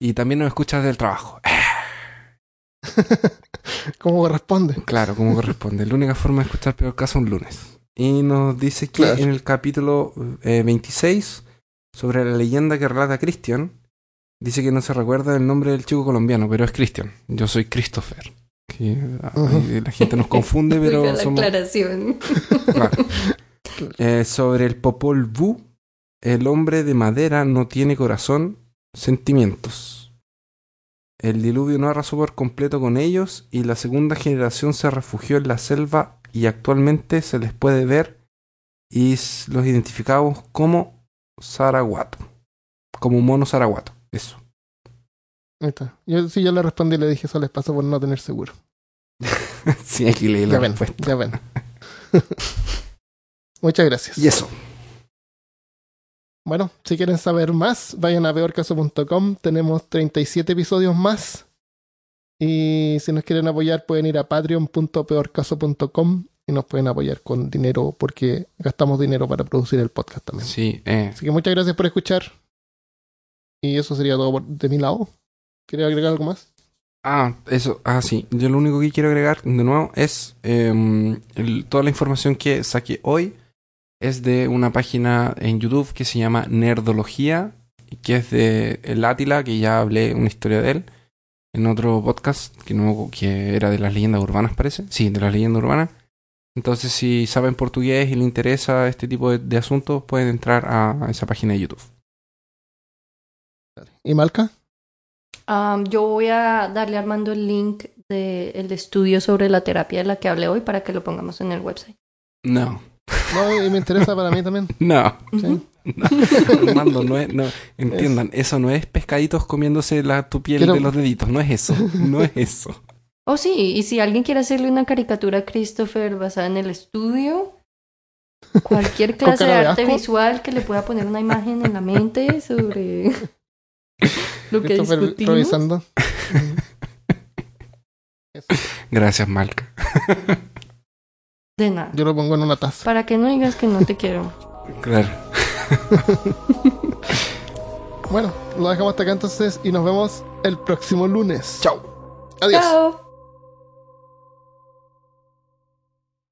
Y también nos escucha desde el trabajo. ¿Cómo corresponde? Claro, como corresponde. La única forma de escuchar Peor Caso es un lunes. Y nos dice que Claro. en el capítulo eh, 26, sobre la leyenda que relata Christian, dice que no se recuerda el nombre del chico colombiano, pero es Christian. Yo soy Christopher. Que, la gente nos confunde, pero Oiga la somos... aclaración. Claro. Eh, sobre el Popol Vuh, el hombre de madera no tiene corazón, sentimientos. El diluvio no arrasó por completo con ellos y la segunda generación se refugió en la selva y actualmente se les puede ver y los identificamos como Saraguato. Como mono Saraguato. Eso. Ahí está. Yo sí, yo le respondí y le dije, eso les pasa por no tener seguro. sí, aquí leí la Ya ven, ya ven. Muchas gracias. Y eso. Bueno, si quieren saber más, vayan a peorcaso.com. Tenemos 37 episodios más. Y si nos quieren apoyar, pueden ir a patreon.peorcaso.com y nos pueden apoyar con dinero porque gastamos dinero para producir el podcast también. Sí, eh, Así que muchas gracias por escuchar. Y eso sería todo por- de mi lado. ¿Quería agregar algo más? Ah, eso, ah, sí. Yo lo único que quiero agregar de nuevo es el- toda la información que saqué hoy es de una página en YouTube que se llama Nerdología, y que es de el Átila, que ya hablé una historia de él en otro podcast que no que era de las leyendas urbanas, parece. Sí, de las leyendas urbanas. Entonces, si saben portugués y les interesa este tipo de, de asuntos, pueden entrar a, a esa página de YouTube. ¿Y Malca? Um, yo voy a darle a Armando el link del estudio sobre la terapia de la que hablé hoy para que lo pongamos en el website. No, No, y me interesa para mí también. no. ¿sí? Armando, no es, no, entiendan, eso no es pescaditos comiéndose la, tu piel Quiero- de los deditos, no es eso, no es eso. Oh, sí, y si alguien quiere hacerle una caricatura a Christopher basada en el estudio, cualquier ¿Con clase de arte asco? visual que le pueda poner una imagen en la mente sobre lo que Christopher discutimos. revisando. Gracias, Malca. De nada. Yo lo pongo en una taza. Para que no digas que no te quiero. Claro. Bueno, lo dejamos hasta acá entonces y nos vemos el próximo lunes. Chao. Adiós. Chao.